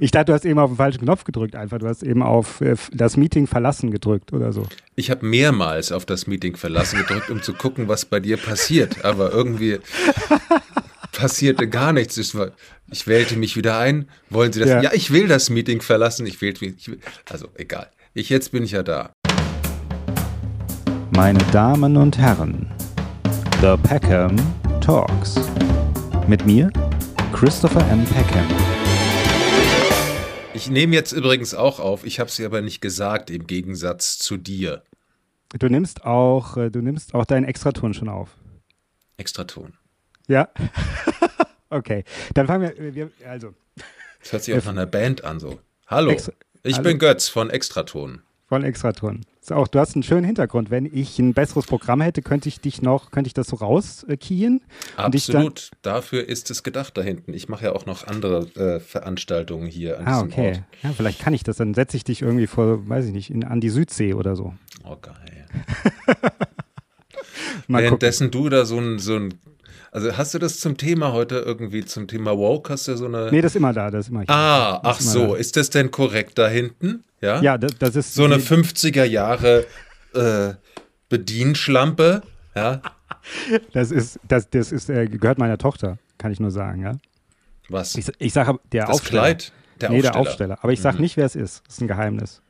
ich dachte, du hast eben auf den falschen Knopf gedrückt einfach. Du hast eben auf äh, das Meeting verlassen gedrückt oder so. Ich habe mehrmals auf das Meeting verlassen gedrückt, um zu gucken, was bei dir passiert. Aber irgendwie passierte gar nichts. Ich, wählte mich wieder ein. Wollen Sie das? Ja, ja ich will das Meeting verlassen. Ich wählte mich. Will, also egal. Ich, jetzt bin ich ja da. Meine Damen und Herren, The Peckham Talks. Mit mir, Christopher M. Peckham. Ich nehme jetzt übrigens auch auf, ich habe sie aber nicht gesagt, im Gegensatz zu dir. Du nimmst auch, äh, du nimmst auch deinen Extraton schon auf. Extraton. Ja. okay. Dann fangen wir, wir also. Das hört sich auch nach einer Band an, so. Hallo, ich bin Götz von Extraton. Von Extraton. So, auch, du hast einen schönen Hintergrund. Wenn ich ein besseres Programm hätte, könnte ich dich noch, könnte ich das so rauskien? Absolut. Dafür ist es gedacht da hinten. Ich mache ja auch noch andere äh, Veranstaltungen hier an ah, diesem okay. Ort. Ja, vielleicht kann ich das. Dann setze ich dich irgendwie vor, weiß ich nicht, in, an die Südsee oder so. Oh, geil. Währenddessen du da so ein, so ein also hast du das zum Thema heute irgendwie, zum Thema Woke, hast du so eine. Nee, das ist immer da, das ist immer hier. Ah, ach so, da. ist das denn korrekt da hinten? Ja, ja das, das ist. So eine 50er Jahre äh, Bedienschlampe, ja. Das ist, das, das ist, äh, gehört meiner Tochter, kann ich nur sagen, ja. Was? Ich, ich sage der das Aufsteller. Kleid? Der nee, Aufsteller. der Aufsteller. Aber ich sage mhm. nicht, wer es ist. Das ist ein Geheimnis.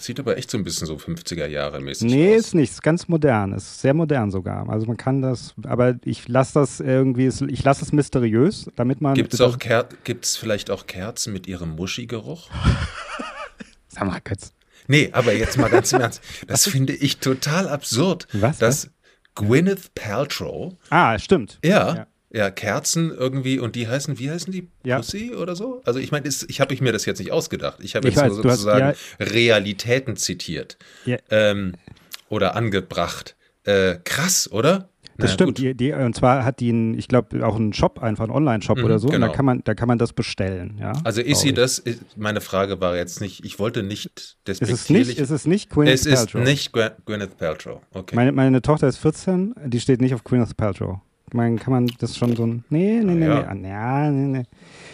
Sieht aber echt so ein bisschen so 50er Jahre mäßig nee, aus. Nee, ist nicht. Ist ganz modern. Ist sehr modern sogar. Also man kann das, aber ich lasse das irgendwie, ich lasse es mysteriös, damit man. Gibt es Ker vielleicht auch Kerzen mit ihrem Muschi-Geruch? Sag mal, Götz. Nee, aber jetzt mal ganz im Ernst. Das finde ich total absurd. Was? Dass Gwyneth Paltrow. Ah, stimmt. Ja. ja ja, Kerzen irgendwie und die heißen, wie heißen die? Ja. Pussy oder so? Also ich meine, ich habe mir das jetzt nicht ausgedacht. Ich habe jetzt weiß, nur sozusagen hast, ja. Realitäten zitiert ja. ähm, oder angebracht. Äh, krass, oder? Das naja, stimmt. Die, die, und zwar hat die, einen, ich glaube, auch einen Shop, einfach einen Online-Shop mhm, oder so. Genau. Und da genau. kann man, da kann man das bestellen. Ja, also ist sie das? Meine Frage war jetzt nicht. Ich wollte nicht despektierlich. Ist es nicht? Ist es nicht Gwyneth es Paltrow? Es ist nicht Gwyneth Paltrow. Okay. Meine, meine Tochter ist 14. Die steht nicht auf Gwyneth Paltrow man, kann man das schon so ein. Nee, nee, nee, ja. nee. Ja, nee, nee.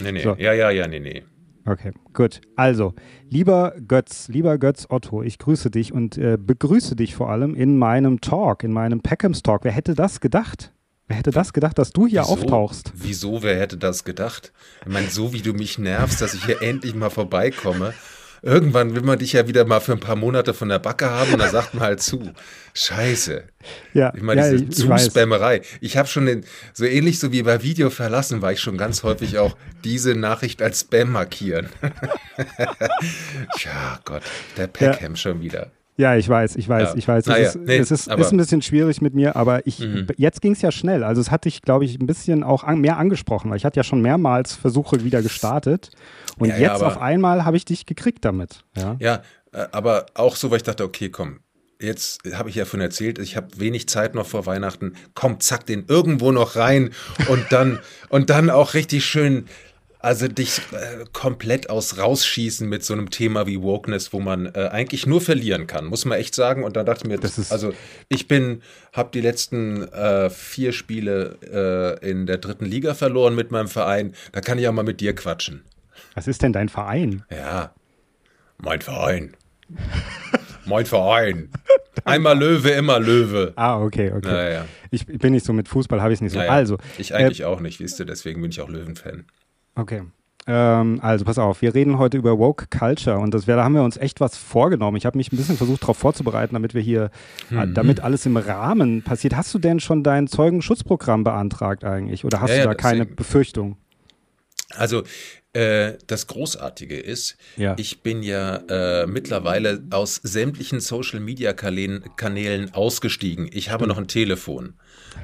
Nee, nee. So. Ja, ja, ja, nee, nee. Okay, gut. Also, lieber Götz, lieber Götz Otto, ich grüße dich und äh, begrüße dich vor allem in meinem Talk, in meinem Peckhams Talk. Wer hätte das gedacht? Wer hätte das gedacht, dass du hier Wieso? auftauchst? Wieso? Wer hätte das gedacht? Ich meine, so wie du mich nervst, dass ich hier endlich mal vorbeikomme irgendwann will man dich ja wieder mal für ein paar Monate von der Backe haben und da sagt man halt zu. Scheiße. Ja, ich meine, diese ja, Zuspammerei. Ich habe schon den, so ähnlich so wie bei Video verlassen, war ich schon ganz häufig auch diese Nachricht als Spam markieren. ja, Gott, der Peckham ja. schon wieder. Ja, ich weiß, ich weiß, ja. ich weiß. Es, naja, ist, nee, es ist, ist, ein bisschen schwierig mit mir, aber ich, mhm. jetzt ging es ja schnell. Also es hatte ich, glaube ich, ein bisschen auch an, mehr angesprochen, weil ich hatte ja schon mehrmals Versuche wieder gestartet. Und ja, jetzt ja, auf einmal habe ich dich gekriegt damit. Ja, ja äh, aber auch so, weil ich dachte, okay, komm, jetzt habe ich ja von erzählt, ich habe wenig Zeit noch vor Weihnachten. Komm, zack den irgendwo noch rein und dann und dann auch richtig schön also dich äh, komplett aus rausschießen mit so einem Thema wie Wokeness, wo man äh, eigentlich nur verlieren kann, muss man echt sagen. Und da dachte ich mir, das ist also ich bin, habe die letzten äh, vier Spiele äh, in der dritten Liga verloren mit meinem Verein. Da kann ich auch mal mit dir quatschen. Was ist denn dein Verein? Ja, mein Verein. mein Verein. Einmal Löwe, immer Löwe. Ah, okay, okay. Naja. Ich bin nicht so mit Fußball, habe ich es nicht so. Naja, also. Ich eigentlich äh, auch nicht, wisst ihr, deswegen bin ich auch Löwen-Fan. Okay. Ähm, also pass auf, wir reden heute über Woke Culture und das da haben wir uns echt was vorgenommen. Ich habe mich ein bisschen versucht, darauf vorzubereiten, damit wir hier, äh, mhm. damit alles im Rahmen passiert. Hast du denn schon dein Zeugenschutzprogramm beantragt eigentlich oder hast ja, du da ja, keine deswegen. Befürchtung? Also äh, das Großartige ist, ja. ich bin ja äh, mittlerweile aus sämtlichen Social Media Kanälen ausgestiegen. Ich habe noch ein Telefon.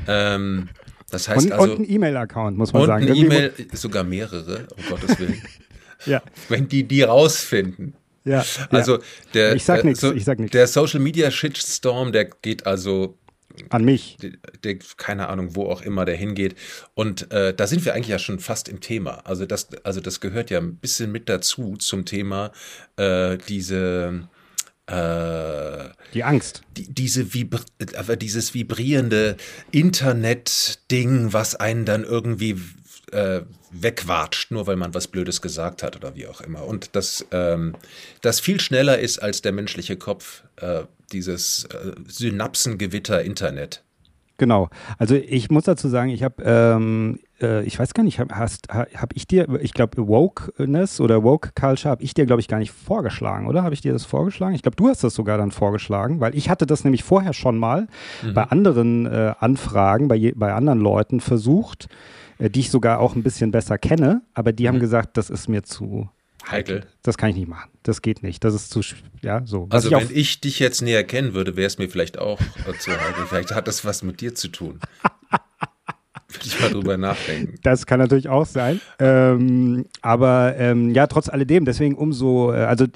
Ähm, das heißt und, also, und ein E-Mail-Account, muss man und sagen. Ein E-Mail, sogar mehrere, um Gottes Willen. ja. Wenn die die rausfinden. Ja, also der, ich sag nichts, so, ich sag nichts. Der Social Media Shitstorm, der geht also an mich. Der, der, keine Ahnung, wo auch immer der hingeht. Und äh, da sind wir eigentlich ja schon fast im Thema. Also das, also das gehört ja ein bisschen mit dazu zum Thema äh, diese äh, die Angst. Die, diese Vibri dieses vibrierende Internet-Ding, was einen dann irgendwie äh, wegwatscht, nur weil man was Blödes gesagt hat oder wie auch immer. Und das, ähm, das viel schneller ist als der menschliche Kopf, äh, dieses äh, Synapsengewitter Internet. Genau. Also ich muss dazu sagen, ich habe, ähm, äh, ich weiß gar nicht, habe hab ich dir, ich glaube, Wokeness oder Woke Culture habe ich dir, glaube ich, gar nicht vorgeschlagen, oder? Habe ich dir das vorgeschlagen? Ich glaube, du hast das sogar dann vorgeschlagen, weil ich hatte das nämlich vorher schon mal mhm. bei anderen äh, Anfragen, bei, je, bei anderen Leuten versucht, äh, die ich sogar auch ein bisschen besser kenne, aber die mhm. haben gesagt, das ist mir zu heikel. Das kann ich nicht machen. Das geht nicht. Das ist zu, ja, so. Was also, ich wenn ich dich jetzt näher kennen würde, wäre es mir vielleicht auch zu heikel. Vielleicht hat das was mit dir zu tun. Würde ich mal drüber nachdenken. Das kann natürlich auch sein. Ähm, aber ähm, ja, trotz alledem, deswegen umso, äh, also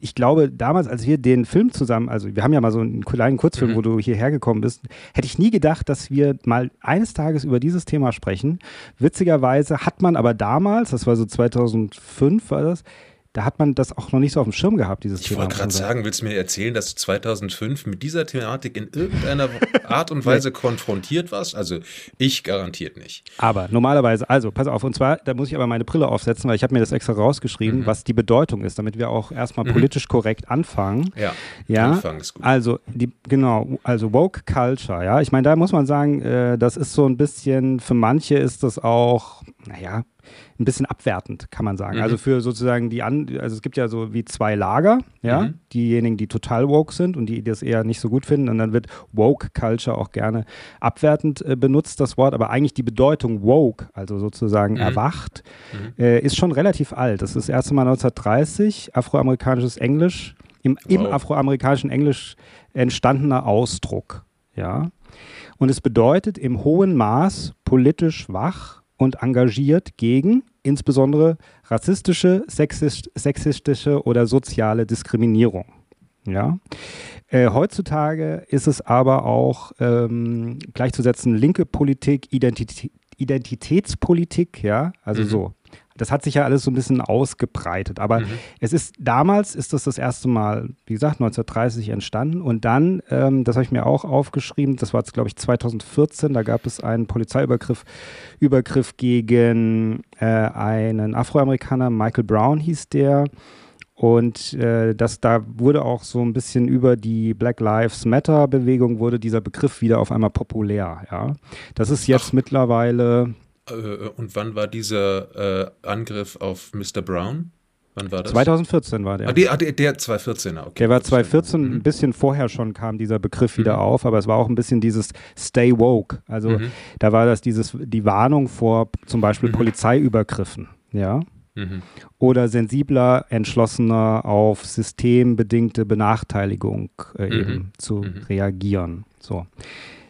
ich glaube, damals, als wir den Film zusammen, also wir haben ja mal so einen kleinen Kurzfilm, mhm. wo du hierher gekommen bist, hätte ich nie gedacht, dass wir mal eines Tages über dieses Thema sprechen. Witzigerweise hat man aber damals, das war so 2005 war das, da hat man das auch noch nicht so auf dem Schirm gehabt, dieses ich Thema. Ich wollte gerade sagen, willst du mir erzählen, dass du 2005 mit dieser Thematik in irgendeiner Art und Weise konfrontiert warst? Also ich garantiert nicht. Aber normalerweise, also pass auf, und zwar, da muss ich aber meine Brille aufsetzen, weil ich habe mir das extra rausgeschrieben, mhm. was die Bedeutung ist, damit wir auch erstmal mhm. politisch korrekt anfangen. Ja, ja? Anfang ist gut. Also, die, genau, also Woke Culture, ja, ich meine, da muss man sagen, äh, das ist so ein bisschen, für manche ist das auch, naja, ein bisschen abwertend, kann man sagen. Mhm. Also für sozusagen die an, also es gibt ja so wie zwei Lager, ja, mhm. diejenigen, die total woke sind und die, die das eher nicht so gut finden. Und dann wird woke Culture auch gerne abwertend äh, benutzt, das Wort, aber eigentlich die Bedeutung woke, also sozusagen mhm. erwacht, mhm. äh, ist schon relativ alt. Das ist das erste Mal 1930, afroamerikanisches Englisch, im, wow. im afroamerikanischen Englisch entstandener Ausdruck, ja. Und es bedeutet im hohen Maß politisch wach, und engagiert gegen insbesondere rassistische, sexistische oder soziale Diskriminierung. Ja. Äh, heutzutage ist es aber auch ähm, gleichzusetzen linke Politik, Identität, Identitätspolitik, ja, also mhm. so das hat sich ja alles so ein bisschen ausgebreitet. Aber mhm. es ist damals ist das das erste Mal, wie gesagt, 1930 entstanden. Und dann, ähm, das habe ich mir auch aufgeschrieben, das war jetzt, glaube ich, 2014, da gab es einen Polizeiübergriff Übergriff gegen äh, einen Afroamerikaner, Michael Brown hieß der. Und äh, das, da wurde auch so ein bisschen über die Black Lives Matter Bewegung wurde dieser Begriff wieder auf einmal populär. Ja, das ist jetzt Ach. mittlerweile und wann war dieser äh, Angriff auf Mr. Brown? Wann war das? 2014 war der. Ah, der, der 2014er, okay. Der war 2014, mhm. ein bisschen vorher schon kam dieser Begriff wieder mhm. auf, aber es war auch ein bisschen dieses Stay woke. Also mhm. da war das dieses, die Warnung vor zum Beispiel mhm. Polizeiübergriffen, ja. Mhm. Oder sensibler, entschlossener auf systembedingte Benachteiligung äh, mhm. eben zu reagieren. So.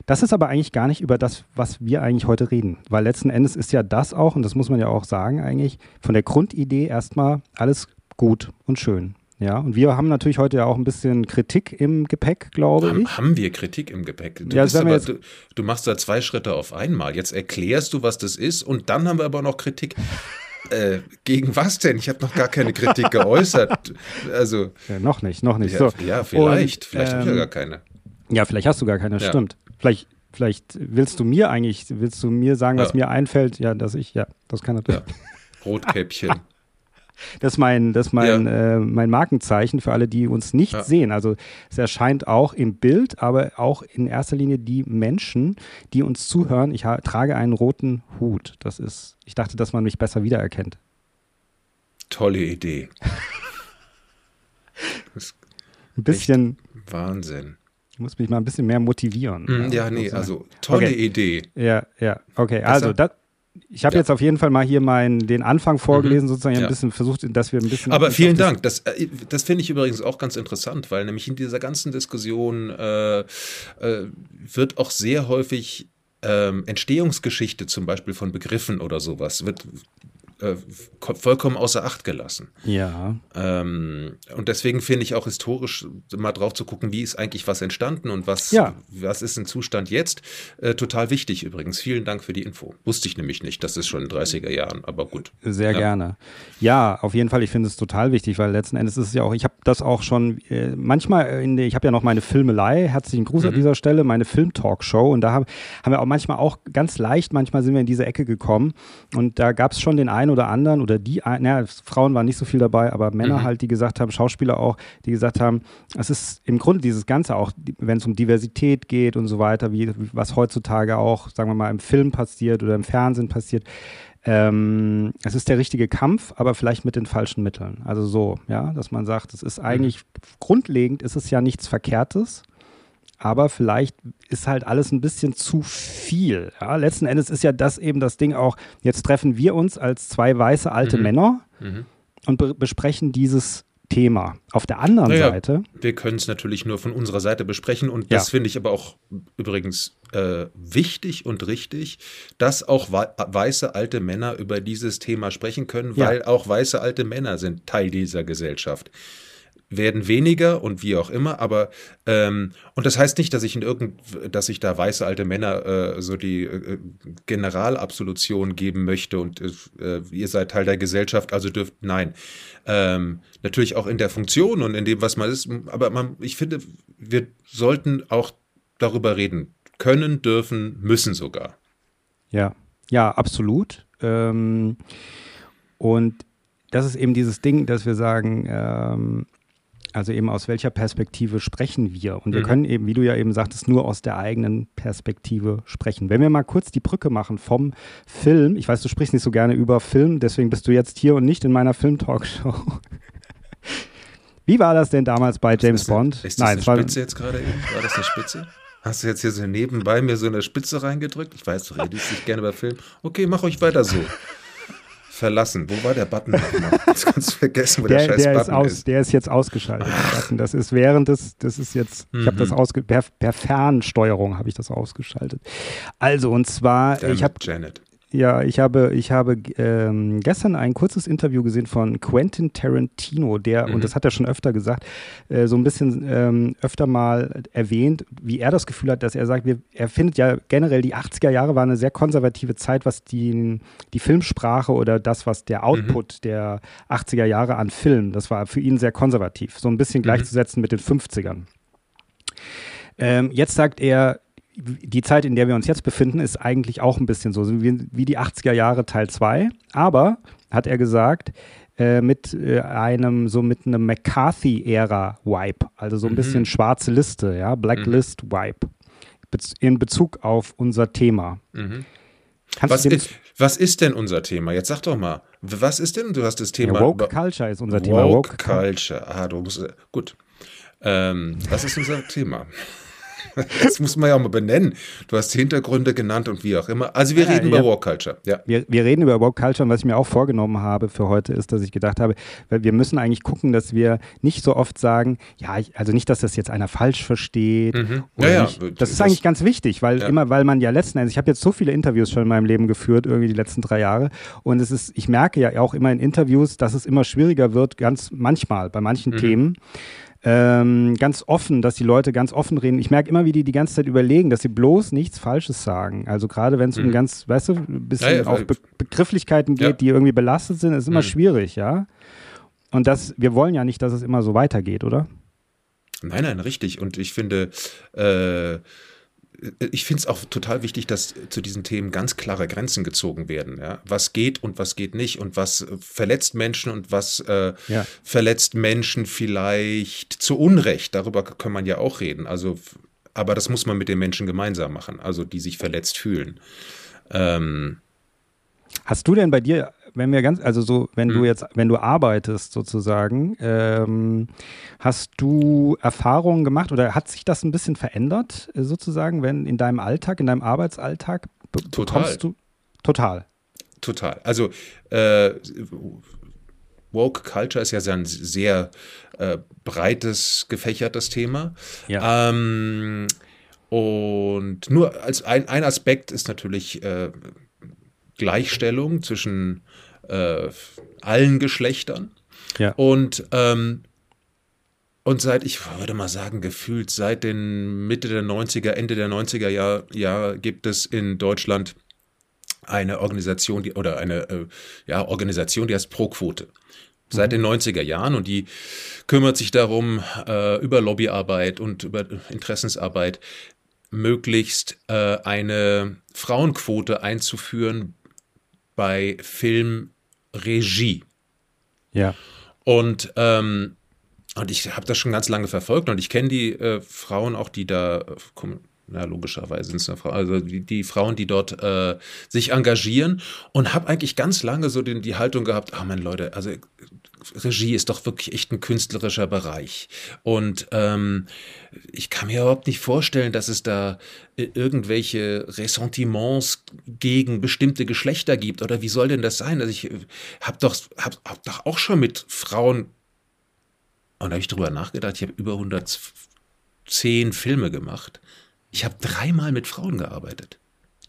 Das ist aber eigentlich gar nicht über das, was wir eigentlich heute reden. Weil letzten Endes ist ja das auch, und das muss man ja auch sagen, eigentlich von der Grundidee erstmal alles gut und schön. Ja, und wir haben natürlich heute ja auch ein bisschen Kritik im Gepäck, glaube haben, ich. Haben wir Kritik im Gepäck? Du, ja, aber, du, du, machst da zwei Schritte auf einmal. Jetzt erklärst du, was das ist, und dann haben wir aber noch Kritik. Äh, gegen was denn? Ich habe noch gar keine Kritik geäußert. Also ja, noch nicht, noch nicht. Ja, so. ja vielleicht. Und, vielleicht ähm, habe ich ja gar keine. Ja, vielleicht hast du gar keine, ja. stimmt. Vielleicht, vielleicht willst du mir eigentlich, willst du mir sagen, was mir einfällt? Ja, dass ich, ja, das kann natürlich. Ja. Rotkäppchen. Das ist mein, das mein, ja. äh, mein Markenzeichen für alle, die uns nicht ja. sehen. Also es erscheint auch im Bild, aber auch in erster Linie die Menschen, die uns zuhören. Ich trage einen roten Hut. Das ist, ich dachte, dass man mich besser wiedererkennt. Tolle Idee. ein bisschen. Wahnsinn. Muss mich mal ein bisschen mehr motivieren. Mm, ja, nee, also tolle okay. Idee. Ja, ja, okay. Also das, ich habe ja. jetzt auf jeden Fall mal hier meinen, den Anfang vorgelesen, mhm. sozusagen ja. ein bisschen versucht, dass wir ein bisschen. Aber vielen Dank. Das, äh, das finde ich übrigens auch ganz interessant, weil nämlich in dieser ganzen Diskussion äh, äh, wird auch sehr häufig ähm, Entstehungsgeschichte zum Beispiel von Begriffen oder sowas wird äh, vollkommen außer Acht gelassen. Ja. Ähm, und deswegen finde ich auch historisch mal drauf zu gucken, wie ist eigentlich was entstanden und was, Ja. was ist ein Zustand jetzt, äh, total wichtig übrigens. Vielen Dank für die Info. Wusste ich nämlich nicht, das ist schon in den 30er Jahren, aber gut. Sehr Ja. gerne. Ja, auf jeden Fall. Ich finde es total wichtig, weil letzten Endes ist es ja auch, ich habe das auch schon äh, manchmal, in der, ich habe ja noch meine Filmelei, herzlichen Gruß an dieser Stelle, meine Film-Talkshow und da haben, haben wir auch manchmal auch ganz leicht, manchmal sind wir in diese Ecke gekommen und da gab es schon den einen oder anderen oder die, ein- naja, Frauen waren nicht so viel dabei, aber Männer halt, die gesagt haben, Schauspieler auch, die gesagt haben, es ist im Grunde dieses Ganze auch, wenn es um Diversität geht und so weiter, wie was heutzutage auch, sagen wir mal, im Film passiert oder im Fernsehen passiert, ähm, es ist der richtige Kampf, aber vielleicht mit den falschen Mitteln. Also so, ja, dass man sagt, es ist eigentlich grundlegend ist es ja nichts Verkehrtes, aber vielleicht ist halt alles ein bisschen zu viel. Ja? Letzten Endes ist ja das eben das Ding auch, jetzt treffen wir uns als zwei weiße alte Männer Mhm. und be besprechen dieses Thema. Auf der anderen Naja, Seite, Wir können es natürlich nur von unserer Seite besprechen und Ja. das finde ich aber auch übrigens äh, wichtig und richtig, dass auch wei- weiße alte Männer über dieses Thema sprechen können, Ja. weil auch weiße alte Männer sind Teil dieser Gesellschaft. Werden weniger und wie auch immer, aber ähm, und das heißt nicht, dass ich in irgend, dass ich da weiße alte Männer äh, so die äh, Generalabsolution geben möchte und äh, ihr seid Teil der Gesellschaft, also dürft nein. Ähm, natürlich auch in der Funktion und in dem, was man ist, aber man, ich finde, wir sollten auch darüber reden können, dürfen, müssen sogar. Ja, ja, absolut. Ähm, und das ist eben dieses Ding, dass wir sagen, ähm, also eben aus welcher Perspektive sprechen wir? Und wir Mhm. können eben, wie du ja eben sagtest, nur aus der eigenen Perspektive sprechen. Wenn wir mal kurz die Brücke machen vom Film, ich weiß, du sprichst nicht so gerne über Film, deswegen bist du jetzt hier und nicht in meiner Film-Talkshow. Wie war das denn damals bei James ist das, Bond? Ist das Nein, eine war, Spitze jetzt gerade eben? War das eine Spitze? Hast du jetzt hier so nebenbei mir so eine Spitze reingedrückt? Ich weiß, du redest nicht gerne über Film. Okay, mach euch weiter so. Verlassen. Wo war der Button nochmal? Jetzt kannst du vergessen, wo der, der, scheiß der, ist Button aus, ist. der ist jetzt ausgeschaltet. Das ist während des, das ist jetzt, ich habe das Mhm. ausge, per, per Fernsteuerung habe ich das ausgeschaltet. Also und zwar, Damn ich habe Janet. Ja, ich habe, ich habe ähm, gestern ein kurzes Interview gesehen von Quentin Tarantino, der, Mhm. und das hat er schon öfter gesagt, äh, so ein bisschen ähm, öfter mal erwähnt, wie er das Gefühl hat, dass er sagt, wir, er findet ja generell, die 80er Jahre war eine sehr konservative Zeit, was die, die Filmsprache oder das, was der Output der 80er Jahre an Film, das war für ihn sehr konservativ, so ein bisschen gleichzusetzen mit den 50ern. Ähm, jetzt sagt er, die Zeit, in der wir uns jetzt befinden, ist eigentlich auch ein bisschen so, wie, die 80er Jahre Teil 2. Aber, hat er gesagt, äh, mit äh, einem, so mit einem McCarthy-Ära-Wipe, also so ein Mhm. bisschen schwarze Liste, ja, Blacklist-Wipe, bez in Bezug auf unser Thema. Mhm. Was ist, was ist denn unser Thema? Jetzt sag doch mal, was ist denn, du hast das ja, Thema. Woke über- Culture ist unser Thema. Woke Culture. Culture. Ah, du musst, gut. Ähm, was ist unser Thema? Das muss man ja auch mal benennen. Du hast Hintergründe genannt und wie auch immer. Also wir Ja, reden ja. über Woke Culture. Ja. Wir, wir reden über Woke Culture und was ich mir auch vorgenommen habe für heute ist, dass ich gedacht habe, wir müssen eigentlich gucken, dass wir nicht so oft sagen, ja, also nicht, dass das jetzt einer falsch versteht. Mhm. Ja, nicht. Das das- ist eigentlich ganz wichtig, weil immer, weil man ja letzten Endes, ich habe jetzt so viele Interviews schon in meinem Leben geführt, irgendwie die letzten drei Jahre. Und es ist, ich merke ja auch immer in Interviews, dass es immer schwieriger wird, ganz manchmal bei Mhm. manchen Themen. Ähm, ganz offen, dass die Leute ganz offen reden. Ich merke immer, wie die die ganze Zeit überlegen, dass sie bloß nichts Falsches sagen. Also gerade wenn es um Mhm. ganz, weißt du, ein bisschen Ja, ja, auf weil- Be Begrifflichkeiten geht, Ja. die irgendwie belastet sind, ist immer Mhm. schwierig, ja. Und das, wir wollen ja nicht, dass es immer so weitergeht, oder? Nein, nein, richtig. Und ich finde, äh, ich finde es auch total wichtig, dass zu diesen Themen ganz klare Grenzen gezogen werden. Ja? Was geht und was geht nicht und was äh, verletzt Menschen und was äh, Ja. verletzt Menschen vielleicht zu Unrecht. Darüber kann man ja auch reden. Also, aber das muss man mit den Menschen gemeinsam machen, also die sich verletzt fühlen. Ähm, Hast du denn bei dir, wenn wir ganz, also so, wenn du Mhm. jetzt, wenn du arbeitest sozusagen, ähm, hast du Erfahrungen gemacht oder hat sich das ein bisschen verändert äh, sozusagen, wenn in deinem Alltag, in deinem Arbeitsalltag be Total. bekommst du total? Total. Also äh, Woke Culture ist ja sehr ein sehr äh, breites, gefächertes Thema. Ja. Ähm, und nur als ein, ein Aspekt ist natürlich äh, Gleichstellung zwischen äh, allen Geschlechtern. Ja. Und, ähm, und seit, ich würde mal sagen, gefühlt seit den Mitte der 90er, Ende der 90er Jahre Jahr gibt es in Deutschland eine Organisation, die, oder eine äh, ja, Organisation, die heißt Pro-Quote. Seit den 90er Jahren und die kümmert sich darum, äh, über Lobbyarbeit und über Interessensarbeit möglichst äh, eine Frauenquote einzuführen bei Filmregie. Ja. Und, ähm, und ich habe das schon ganz lange verfolgt und ich kenne die äh, Frauen auch, die da, äh, ja, logischerweise sind es eine Frau, also die, die Frauen, die dort äh, sich engagieren und habe eigentlich ganz lange so den, die Haltung gehabt, ah, oh, meine Leute, also Regie ist doch wirklich echt ein künstlerischer Bereich. Und ähm, ich kann mir überhaupt nicht vorstellen, dass es da äh, irgendwelche Ressentiments gegen bestimmte Geschlechter gibt. Oder wie soll denn das sein? Also ich äh, habe doch, hab, hab doch auch schon mit Frauen, und da habe ich drüber nachgedacht, ich habe über 110 Filme gemacht. Ich habe dreimal mit Frauen gearbeitet.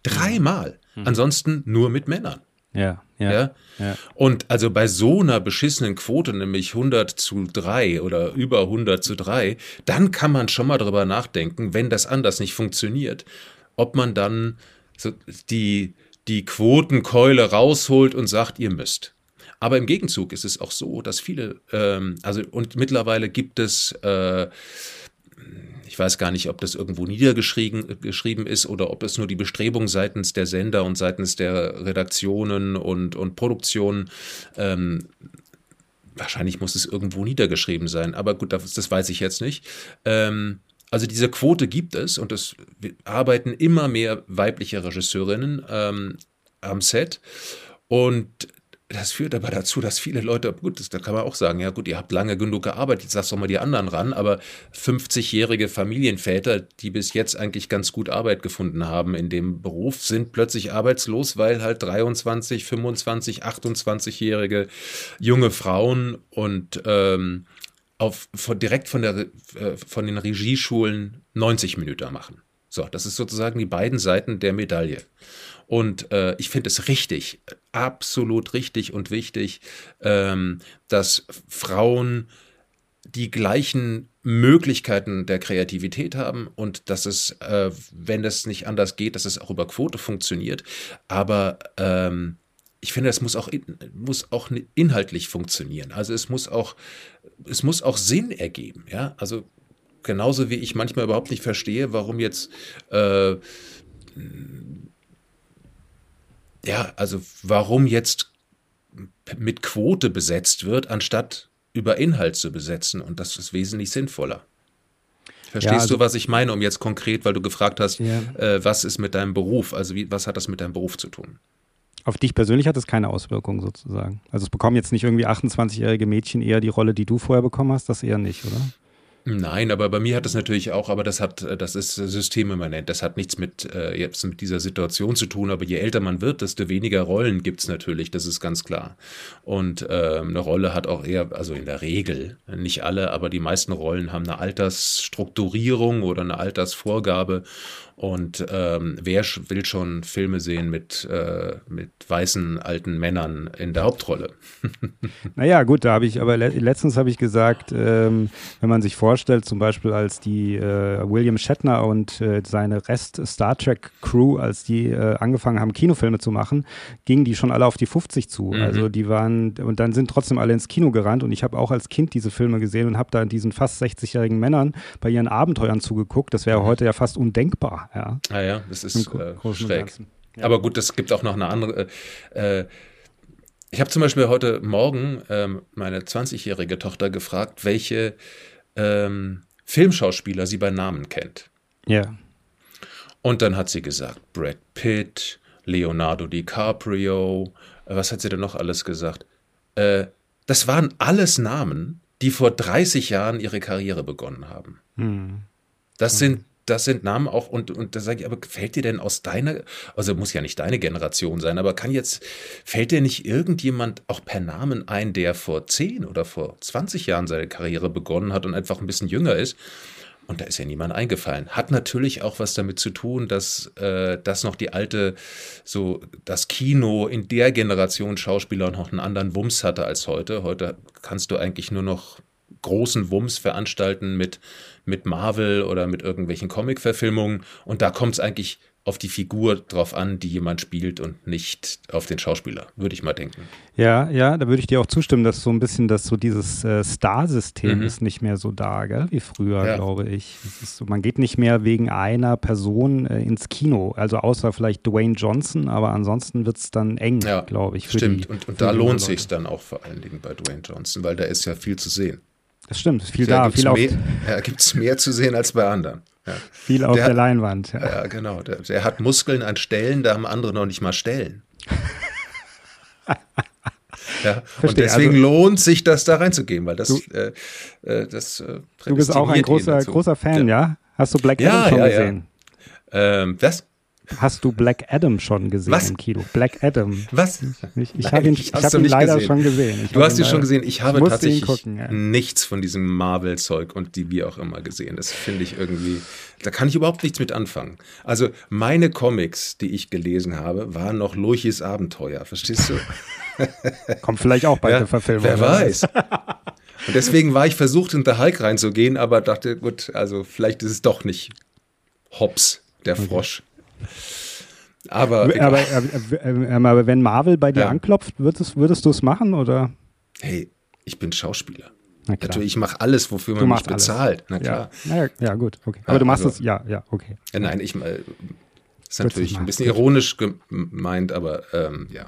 Dreimal. Mhm. Ansonsten nur mit Männern. Ja, ja, ja, ja. Und also bei so einer beschissenen Quote, nämlich 100 zu 3 oder über 100 zu 3, dann kann man schon mal drüber nachdenken, wenn das anders nicht funktioniert, ob man dann so die, die Quotenkeule rausholt und sagt, ihr müsst. Aber im Gegenzug ist es auch so, dass viele, ähm, also und mittlerweile gibt es äh, ich weiß gar nicht, ob das irgendwo niedergeschrieben geschrieben ist oder ob es nur die Bestrebung seitens der Sender und seitens der Redaktionen und, und Produktionen ähm, wahrscheinlich muss es irgendwo niedergeschrieben sein, aber gut, das, das weiß ich jetzt nicht. Ähm, also diese Quote gibt es und es arbeiten immer mehr weibliche Regisseurinnen ähm, am Set. Und das führt aber dazu, dass viele Leute, gut, das, da kann man auch sagen, ja gut, ihr habt lange genug gearbeitet, jetzt lass doch mal die anderen ran, aber 50-jährige Familienväter, die bis jetzt eigentlich ganz gut Arbeit gefunden haben in dem Beruf, sind plötzlich arbeitslos, weil halt 23, 25, 28-jährige junge Frauen und ähm, auf, von, direkt von, der, äh, von den Regieschulen 90 Minuten machen. So, das ist sozusagen die beiden Seiten der Medaille. Und äh, ich finde es richtig, absolut richtig und wichtig, ähm, dass Frauen die gleichen Möglichkeiten der Kreativität haben und dass es, äh, wenn es nicht anders geht, dass es auch über Quote funktioniert. Aber ähm, ich finde, es muss auch, muss auch inhaltlich funktionieren. Also es muss auch, es muss auch Sinn ergeben. Ja, also genauso wie ich manchmal überhaupt nicht verstehe, warum jetzt äh, ja, also warum jetzt mit Quote besetzt wird, anstatt über Inhalt zu besetzen. Und das ist wesentlich sinnvoller. Verstehst ja, also, du, was ich meine, um jetzt konkret, weil du gefragt hast, ja. äh, was ist mit deinem Beruf? Also wie, was hat das mit deinem Beruf zu tun? Auf dich persönlich hat es keine Auswirkungen sozusagen. Also es bekommen jetzt nicht irgendwie 28-jährige Mädchen eher die Rolle, die du vorher bekommen hast, das eher nicht, oder? Nein, aber bei mir hat das natürlich auch, aber das hat, das ist systemimmanent. Das hat nichts mit äh, jetzt mit dieser Situation zu tun. Aber je älter man wird, desto weniger Rollen gibt's natürlich. Das ist ganz klar. Und äh, eine Rolle hat auch eher, also in der Regel, nicht alle, aber die meisten Rollen haben eine Altersstrukturierung oder eine Altersvorgabe. Und ähm, wer will schon Filme sehen mit, äh, mit weißen alten Männern in der Hauptrolle? naja, gut, da habe ich, aber le letztens habe ich gesagt, ähm, wenn man sich vorstellt, zum Beispiel als die äh, William Shatner und äh, seine Rest Star Trek Crew, als die äh, angefangen haben, Kinofilme zu machen, gingen die schon alle auf die 50 zu. Mhm. Also die waren, und dann sind trotzdem alle ins Kino gerannt und ich habe auch als Kind diese Filme gesehen und habe da diesen fast 60-jährigen Männern bei ihren Abenteuern zugeguckt. Das wäre mhm. heute ja fast undenkbar. Ja, ah ja das ist äh, schräg. Ja. Aber gut, es gibt auch noch eine andere. Äh, ich habe zum Beispiel heute Morgen ähm, meine 20-jährige Tochter gefragt, welche ähm, Filmschauspieler sie bei Namen kennt. Ja. Und dann hat sie gesagt, Brad Pitt, Leonardo DiCaprio, äh, was hat sie denn noch alles gesagt? Äh, das waren alles Namen, die vor 30 Jahren ihre Karriere begonnen haben. Hm. Das sind das sind Namen auch, und, und da sage ich, aber fällt dir denn aus deiner, also muss ja nicht deine Generation sein, aber kann jetzt, fällt dir nicht irgendjemand auch per Namen ein, der vor 10 oder vor 20 Jahren seine Karriere begonnen hat und einfach ein bisschen jünger ist? Und da ist ja niemand eingefallen. Hat natürlich auch was damit zu tun, dass äh, das noch die alte, so das Kino in der Generation Schauspieler noch einen anderen Wumms hatte als heute. Heute kannst du eigentlich nur noch großen Wumms veranstalten mit, mit Marvel oder mit irgendwelchen Comic-Verfilmungen. Und da kommt es eigentlich auf die Figur drauf an, die jemand spielt und nicht auf den Schauspieler, würde ich mal denken. Ja, ja, da würde ich dir auch zustimmen, dass so ein bisschen, dass so dieses äh, Star-System mhm. ist nicht mehr so da, gell? wie früher, ja. glaube ich. So, man geht nicht mehr wegen einer Person äh, ins Kino, also außer vielleicht Dwayne Johnson, aber ansonsten wird es dann eng, ja, glaube ich. stimmt, die, und, und da lohnt sich dann auch vor allen Dingen bei Dwayne Johnson, weil da ist ja viel zu sehen. Das stimmt, viel da, viel mehr, Ja, gibt es mehr zu sehen als bei anderen. Ja. Viel auf der, der Leinwand. Ja, ja genau. Der, der, hat Muskeln an Stellen, da haben andere noch nicht mal Stellen. ja, und deswegen also, lohnt sich das da reinzugehen, weil das, du, äh, äh, das äh, Du bist auch ein großer, großer Fan, ja? Hast du Black Adam schon gesehen? Ähm, was? Hast du Black Adam schon gesehen Was? im Kino? Black Adam. Was? Ich, ich habe ihn, ich hab ihn leider gesehen. schon gesehen. Ich du hast ihn schon gesehen. Ich habe ich tatsächlich gucken, ja. nichts von diesem Marvel-Zeug und die wie auch immer gesehen. Das finde ich irgendwie, da kann ich überhaupt nichts mit anfangen. Also meine Comics, die ich gelesen habe, waren noch Lochis Abenteuer. Verstehst du? Kommt vielleicht auch bei ja, der Verfilmung. Wer weiß. Und deswegen war ich versucht, in The Hulk reinzugehen, aber dachte, gut, also vielleicht ist es doch nicht Hobbs, der Frosch. Okay. Aber, aber, äh, äh, aber, wenn Marvel bei dir ja. anklopft, würdest, würdest du es machen oder? Hey, ich bin Schauspieler. Natürlich, ich mache alles, wofür man mich bezahlt. Na klar. Ja, ja gut, okay. Aber du machst also, es, ja, ja, okay. Nein, ich äh, ist natürlich ein bisschen ironisch gemeint, aber ähm, ja.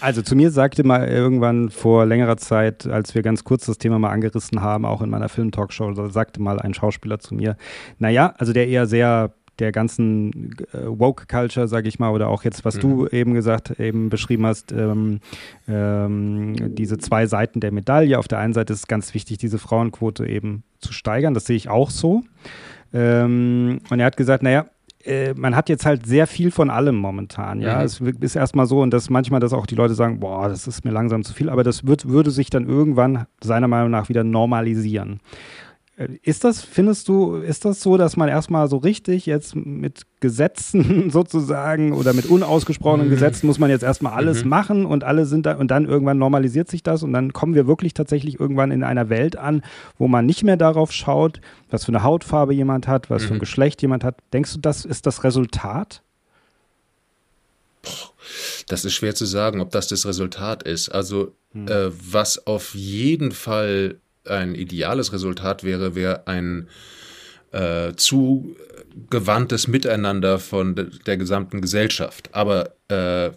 Also zu mir sagte mal irgendwann vor längerer Zeit, als wir ganz kurz das Thema mal angerissen haben, auch in meiner Film-Talkshow, sagte mal ein Schauspieler zu mir, naja, also der eher sehr der ganzen äh, Woke-Culture, sage ich mal, oder auch jetzt, was mhm. du eben gesagt, eben beschrieben hast, ähm, ähm, diese zwei Seiten der Medaille. Auf der einen Seite ist es ganz wichtig, diese Frauenquote eben zu steigern. Das sehe ich auch so. Ähm, und er hat gesagt, naja, äh, man hat jetzt halt sehr viel von allem momentan, ja. Mhm. Es ist erstmal so, und dass manchmal, dass auch die Leute sagen, boah, das ist mir langsam zu viel, aber das wird, würde sich dann irgendwann seiner Meinung nach wieder normalisieren. Äh, ist das, findest du, ist das so, dass man erstmal so richtig jetzt mit Gesetzen sozusagen oder mit unausgesprochenen mhm. Gesetzen muss man jetzt erstmal alles mhm. machen und alle sind da und dann irgendwann normalisiert sich das und dann kommen wir wirklich tatsächlich irgendwann in einer Welt an, wo man nicht mehr darauf schaut, was für eine Hautfarbe jemand hat, was mhm. für ein. Geschlecht jemand hat. Denkst du, das ist das Resultat? Das ist schwer zu sagen, ob das das Resultat ist. Also, hm. äh, was auf jeden Fall ein ideales Resultat wäre, wäre ein äh, zugewandtes Miteinander von de der gesamten Gesellschaft. Aber äh,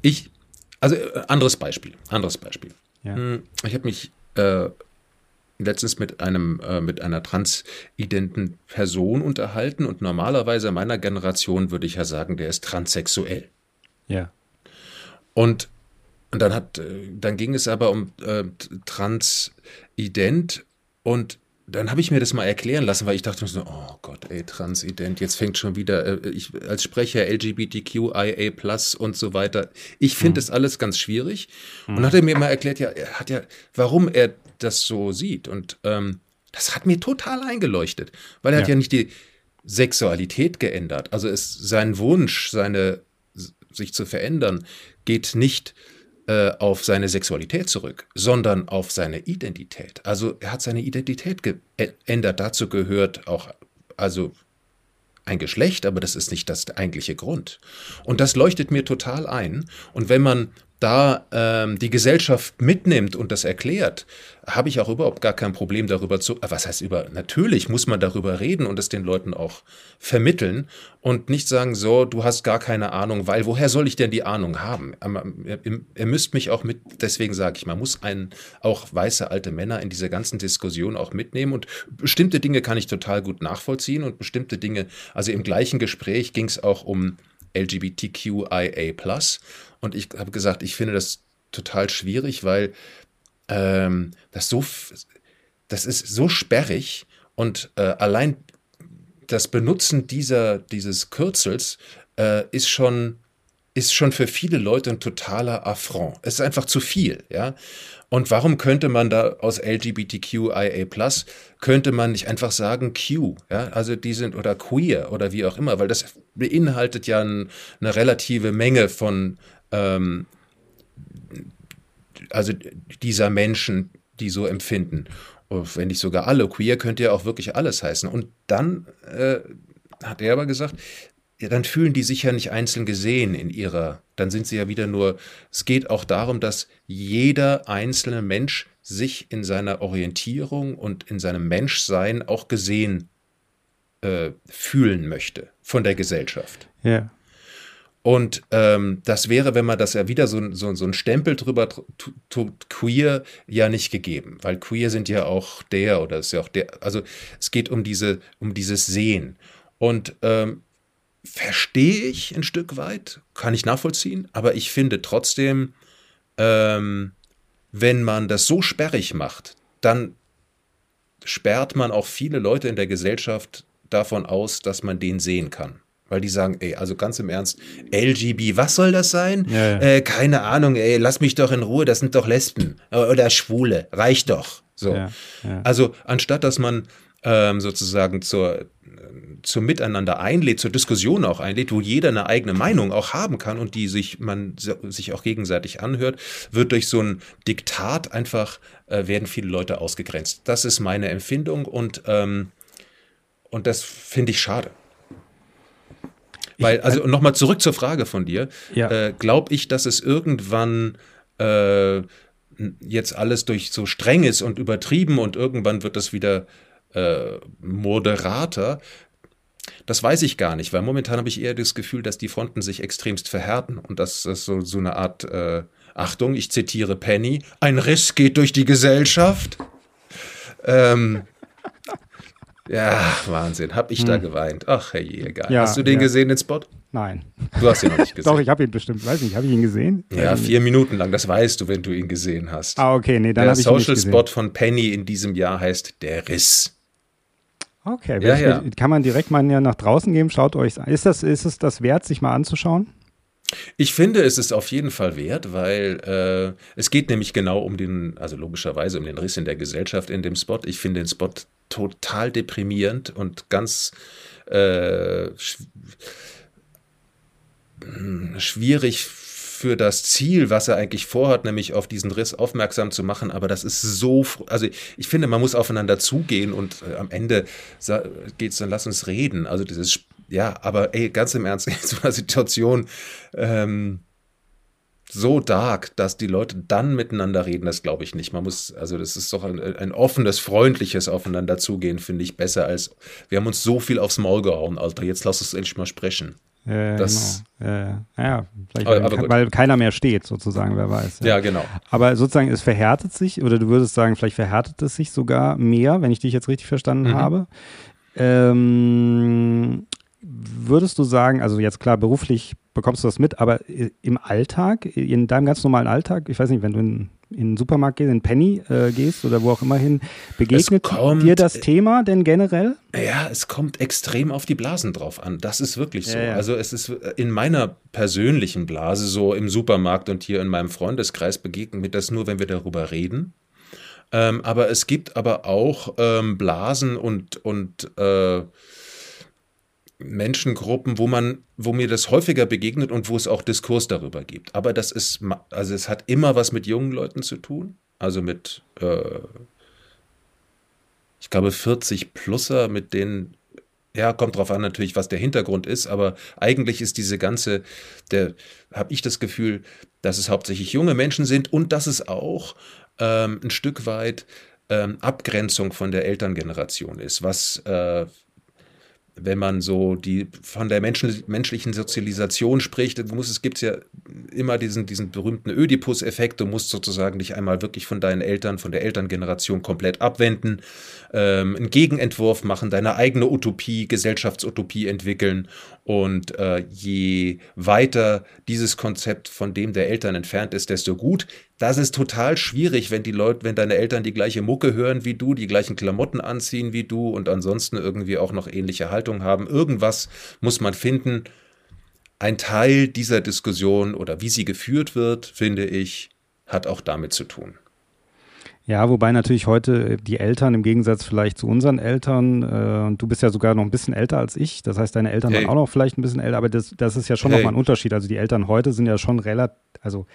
ich, also äh, anderes Beispiel, anderes Beispiel. Ja. Hm, ich habe mich äh, letztens mit einem äh, mit einer transidenten Person unterhalten und normalerweise meiner Generation würde ich ja sagen, der ist transsexuell. Ja. Und und dann hat, äh, dann ging es aber um äh, Transident und dann habe ich mir das mal erklären lassen, weil ich dachte so, oh Gott, ey, Transident, jetzt fängt schon wieder, äh, ich als Sprecher LGBTQIA Plus und so weiter. Ich finde mhm. das alles ganz schwierig. Mhm. Und hat er mir mal erklärt, ja, er hat ja, warum er das so sieht. Und ähm, das hat mir total eingeleuchtet, weil er ja. hat ja nicht die Sexualität geändert. Also ist sein Wunsch, seine sich zu verändern, geht nicht äh, auf seine Sexualität zurück, sondern auf seine Identität. Also er hat seine Identität geändert. Dazu gehört auch, also ein Geschlecht, aber das ist nicht das eigentliche Grund. Und das leuchtet mir total ein. Und wenn man da ähm, die Gesellschaft mitnimmt und das erklärt, habe ich auch überhaupt gar kein Problem darüber zu. Äh, was heißt über? Natürlich muss man darüber reden und es den Leuten auch vermitteln und nicht sagen, so, du hast gar keine Ahnung, weil woher soll ich denn die Ahnung haben? Ähm, ihr, ihr müsst mich auch mit, deswegen sage ich, man muss einen, auch weiße alte Männer in dieser ganzen Diskussion auch mitnehmen und bestimmte Dinge kann ich total gut nachvollziehen und bestimmte Dinge, also im gleichen Gespräch ging es auch um LGBTQIA+. Und ich habe gesagt, ich finde das total schwierig, weil ähm, das so, das ist so sperrig und äh, allein das Benutzen dieser, dieses Kürzels äh, ist schon ist schon für viele Leute ein totaler Affront. Es ist einfach zu viel, ja. Und warum könnte man da aus LGBTQIA+, könnte man nicht einfach sagen Q, ja, also die sind, oder queer oder wie auch immer, weil das beinhaltet ja ein, eine relative Menge von, ähm, also dieser Menschen, die so empfinden. Und wenn nicht sogar alle, queer könnte ja auch wirklich alles heißen. Und dann äh, hat er aber gesagt, ja, dann fühlen die sich ja nicht einzeln gesehen in ihrer, dann sind sie ja wieder nur, es geht auch darum, dass jeder einzelne Mensch sich in seiner Orientierung und in seinem Menschsein auch gesehen äh, fühlen möchte von der Gesellschaft. Ja. Und ähm, das wäre, wenn man das ja wieder so, so, so ein Stempel drüber tut, queer ja nicht gegeben, weil queer sind ja auch der oder ist ja auch der, also es geht um diese, um dieses Sehen. Und ähm, verstehe ich ein Stück weit, kann ich nachvollziehen, aber ich finde trotzdem, ähm, wenn man das so sperrig macht, dann sperrt man auch viele Leute in der Gesellschaft davon aus, dass man den sehen kann. Weil die sagen, ey, also ganz im Ernst, LGB, was soll das sein? Ja, ja. Äh, keine Ahnung, ey, lass mich doch in Ruhe, das sind doch Lesben oder Schwule, reicht doch. So. Ja, also anstatt dass man ähm, sozusagen zur zum Miteinander einlädt, zur Diskussion auch einlädt, wo jeder eine eigene Meinung auch haben kann und die sich man sich auch gegenseitig anhört, wird durch so ein Diktat einfach äh, werden viele Leute ausgegrenzt. Das ist meine Empfindung und ähm, und das finde ich schade. Weil, also nochmal zurück zur Frage von dir. Ja. Äh, Glaube ich, dass es irgendwann äh, jetzt alles durch so streng ist und übertrieben und irgendwann wird das wieder äh, moderater. Das weiß ich gar nicht, weil momentan habe ich eher das Gefühl, dass die Fronten sich extremst verhärten und dass das so, so eine Art, äh, Achtung, ich zitiere Penny, ein Riss geht durch die Gesellschaft. Ähm, ja, Wahnsinn, hab ich hm. da geweint. Ach, hey, egal. Ja, hast du den ja. gesehen, den Spot? Nein. Du hast ihn noch nicht gesehen. Doch, ich habe ihn bestimmt. Weiß nicht, habe ich ihn gesehen? Ja, vier Minuten lang. Das weißt du, wenn du ihn gesehen hast. Ah, okay, nee, dann habe ich ihn nicht gesehen. Der Social Spot von Penny in diesem Jahr heißt Der Riss. Okay, ja, ja. kann man direkt mal nach draußen geben, schaut euch an. Ist, das, ist es das wert, sich mal anzuschauen? Ich finde, es ist auf jeden Fall wert, weil äh, es geht nämlich genau um den, also logischerweise um den Riss in der Gesellschaft in dem Spot. Ich finde den Spot total deprimierend und ganz äh, hm, schwierig für das Ziel, was er eigentlich vorhat, nämlich auf diesen Riss aufmerksam zu machen. Aber das ist so, also ich finde, man muss aufeinander zugehen und äh, am Ende geht es dann, lass uns reden. Also dieses, ja, aber ey, ganz im Ernst, in so einer Situation, ähm, so dark, dass die Leute dann miteinander reden, das glaube ich nicht. Man muss, also das ist doch ein, ein offenes, freundliches Aufeinander zugehen, finde ich besser als, wir haben uns so viel aufs Maul gehauen, Alter, jetzt lass uns endlich mal sprechen. Ja, das, genau. ja, ja, vielleicht aber, aber weil keiner mehr steht, sozusagen, wer weiß. Ja. ja. genau. Aber sozusagen, es verhärtet sich, oder du würdest sagen, vielleicht verhärtet es sich sogar mehr, wenn ich dich jetzt richtig verstanden mhm. habe. Ähm, würdest du sagen, also jetzt klar, beruflich bekommst du das mit, aber im Alltag, in deinem ganz normalen Alltag, ich weiß nicht, wenn du in, in den Supermarkt gehst, in Penny äh, gehst oder wo auch immer hin, begegnet kommt, dir das Thema denn generell? Ja, es kommt extrem auf die Blasen drauf an. Das ist wirklich so. Ja, ja. Also es ist in meiner persönlichen Blase, so im Supermarkt und hier in meinem Freundeskreis begegnet mir das nur, wenn wir darüber reden. Ähm, aber es gibt aber auch ähm, Blasen und, und äh, Menschengruppen, wo man, wo mir das häufiger begegnet und wo es auch Diskurs darüber gibt. Aber das ist, also es hat immer was mit jungen Leuten zu tun, also mit, äh, ich glaube 40 Pluser, mit denen, ja, kommt drauf an natürlich, was der Hintergrund ist, aber eigentlich ist diese ganze, der, habe ich das Gefühl, dass es hauptsächlich junge Menschen sind und dass es auch ähm, ein Stück weit ähm, Abgrenzung von der Elterngeneration ist, was äh, wenn man so die von der Menschen, menschlichen Sozialisation spricht, muss, es gibt ja immer diesen, diesen berühmten Ödipus-Effekt. Du musst sozusagen dich einmal wirklich von deinen Eltern, von der Elterngeneration komplett abwenden, ähm, einen Gegenentwurf machen, deine eigene Utopie, Gesellschaftsutopie entwickeln. Und äh, je weiter dieses Konzept von dem der Eltern entfernt ist, desto gut. Das ist total schwierig, wenn die Leute, wenn deine Eltern die gleiche Mucke hören wie du, die gleichen Klamotten anziehen wie du und ansonsten irgendwie auch noch ähnliche Haltung haben. Irgendwas muss man finden. ein Teil dieser Diskussion oder wie sie geführt wird, finde ich, hat auch damit zu tun. Ja, wobei natürlich heute die Eltern im Gegensatz vielleicht zu unseren Eltern, äh, und du bist ja sogar noch ein bisschen älter als ich, das heißt, deine Eltern hey. waren auch noch vielleicht ein bisschen älter, aber das, das ist ja schon hey. nochmal ein Unterschied. Also die Eltern heute sind ja schon relativ, also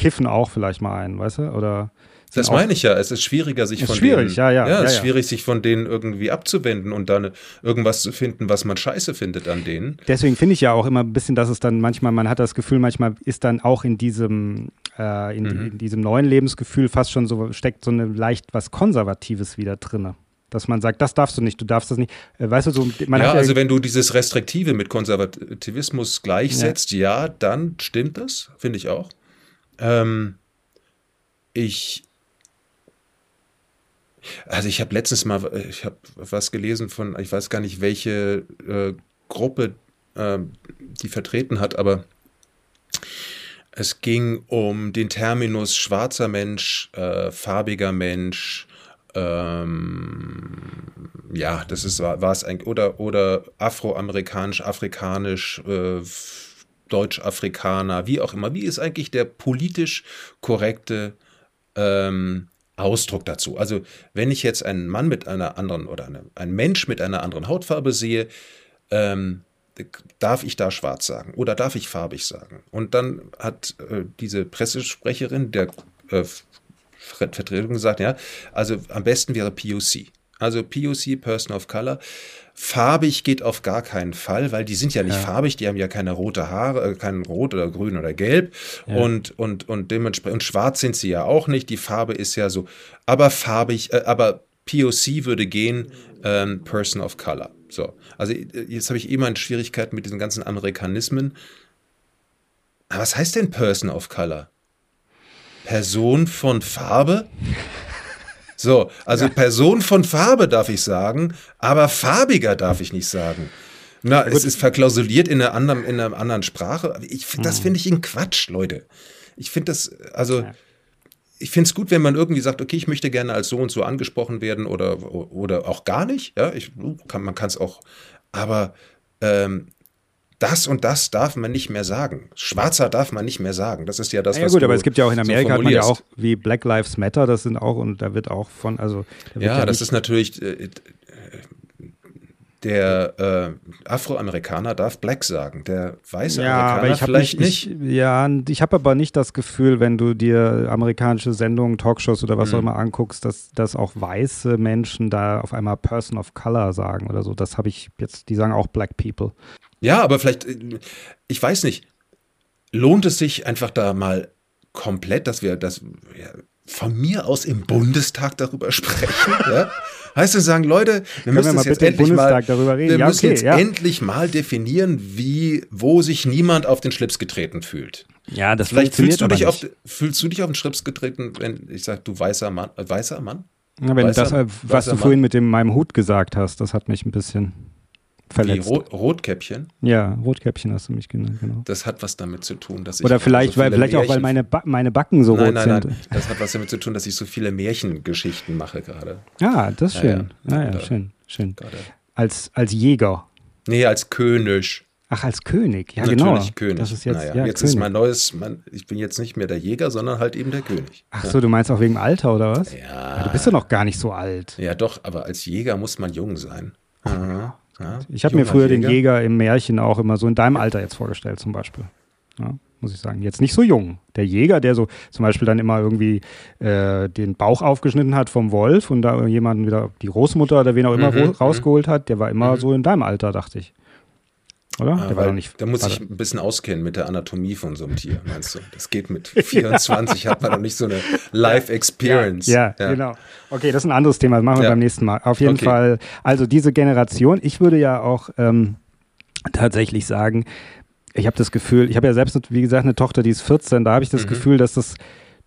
kiffen auch vielleicht mal ein, weißt du? Oder das meine ich ja. Es ist schwieriger, sich ist von schwierig, denen, ja, ja, ja, es ist ja. schwierig, sich von denen irgendwie abzuwenden und dann irgendwas zu finden, was man scheiße findet an denen. Deswegen finde ich ja auch immer ein bisschen, dass es dann manchmal, man hat das Gefühl, manchmal ist dann auch in diesem, äh, in, mhm. in, diesem neuen Lebensgefühl fast schon so, steckt so eine leicht was Konservatives wieder drin. Dass man sagt, das darfst du nicht, du darfst das nicht. Äh, weißt du, so, man ja, also wenn du dieses Restriktive mit Konservativismus gleichsetzt, ja, ja dann stimmt das, finde ich auch. Ähm, ich also ich habe letztens mal, ich habe was gelesen von, ich weiß gar nicht, welche äh, Gruppe äh, die vertreten hat, aber es ging um den Terminus schwarzer Mensch, äh, farbiger Mensch, ähm, ja, das ist war es eigentlich oder oder afroamerikanisch, afrikanisch, äh, deutsch-afrikaner, wie auch immer. Wie ist eigentlich der politisch korrekte ähm, Ausdruck dazu. Also wenn ich jetzt einen Mann mit einer anderen oder eine, einen Mensch mit einer anderen Hautfarbe sehe, ähm, darf ich da schwarz sagen oder darf ich farbig sagen? Und dann hat äh, diese Pressesprecherin der äh, Vertretung gesagt, ja, also am besten wäre POC. Also POC, Person of Color. Farbig geht auf gar keinen Fall, weil die sind ja nicht ja. farbig, die haben ja keine rote Haare, äh, kein Rot oder Grün oder Gelb ja. und, und, und dementsprechend, und schwarz sind sie ja auch nicht, die Farbe ist ja so, aber farbig, äh, aber POC würde gehen, ähm, Person of Color. So, also äh, jetzt habe ich immer eine Schwierigkeit mit diesen ganzen Amerikanismen. Aber was heißt denn Person of Color? Person von Farbe? So, also ja. Person von Farbe darf ich sagen, aber farbiger darf ich nicht sagen. Na, es ist verklausuliert in einer anderen, in einer anderen Sprache. Ich, das hm. finde ich ein Quatsch, Leute. Ich finde das, also, ich finde es gut, wenn man irgendwie sagt, okay, ich möchte gerne als so und so angesprochen werden oder, oder auch gar nicht. Ja, ich, kann, man kann es auch, aber ähm, das und das darf man nicht mehr sagen. Schwarzer darf man nicht mehr sagen. Das ist ja das, ja, was gut, aber es gibt ja auch in Amerika so hat man ja auch wie Black Lives Matter, das sind auch und da wird auch von, also ja, ja das ist natürlich äh, der äh, Afroamerikaner darf Black sagen, der weiße ja, Amerikaner aber ich vielleicht nicht, nicht. Ich, ja, ich habe aber nicht das Gefühl, wenn du dir amerikanische Sendungen, Talkshows oder was mhm. auch immer anguckst, dass, dass auch weiße Menschen da auf einmal Person of Color sagen oder so. Das habe ich jetzt, die sagen auch Black People. Ja, aber vielleicht, äh, ich weiß nicht, lohnt es sich einfach da mal komplett, dass wir das ja, von mir aus im Bundestag darüber sprechen? ja? Heißt es sagen, Leute, wir müssen wir jetzt endlich mal, wir ja, müssen okay, jetzt endlich mal definieren, wie, wo sich niemand auf den Schlips getreten fühlt. Ja, das Vielleicht fühlst du dich auf, fühlst du dich auf den Schlips getreten, wenn ich sage, du weißer Mann, äh, weißer Mann? Ja, wenn weißer, das, äh, was du vorhin mit dem meinem Hut gesagt hast, das hat mich ein bisschen verletzt. Rot Rotkäppchen? Ja, Rotkäppchen hast du mich genannt, genau. Das hat was damit zu tun, dass ich. Oder vielleicht, so weil, vielleicht auch, weil meine, ba meine Backen so nein, rot nein, sind. Nein, das hat was damit zu tun, dass ich so viele Märchengeschichten mache gerade. Ah, das ist schön. Ja, ja, ja, ja schön, schön. Als, als Jäger. Nee, als König. Ach, als König, ja Natürlich genau. König. Das ist jetzt, naja, ja, jetzt ist mein neues, mein, ich bin jetzt nicht mehr der Jäger, sondern halt eben der König. Ach so, du meinst auch wegen Alter oder was? Ja. ja. Du bist ja noch gar nicht so alt. Ja, doch, aber als Jäger muss man jung sein. Aha. Ja, ich habe mir früher Jäger. den Jäger im Märchen auch immer so in deinem Alter jetzt vorgestellt, zum Beispiel. Ja, muss ich sagen. Jetzt nicht so jung. Der Jäger, der so zum Beispiel dann immer irgendwie äh, den Bauch aufgeschnitten hat vom Wolf und da jemanden wieder, die Großmutter oder wen auch immer mhm, mhm. rausgeholt hat, der war immer mhm. so in deinem Alter, dachte ich. Oder? Ja, der nicht, da muss ich ein bisschen auskennen mit der Anatomie von so einem Tier, meinst du? Das geht mit 24, hat man noch nicht so eine Life-Experience. Ja, ja, ja, genau. Okay, das ist ein anderes Thema, das machen wir beim nächsten Mal. Auf jeden okay. Fall, also diese Generation, ich würde ja auch ähm, tatsächlich sagen, ich habe das Gefühl, ich habe ja selbst, wie gesagt, eine Tochter, die ist 14, da habe ich das mhm. Gefühl, dass das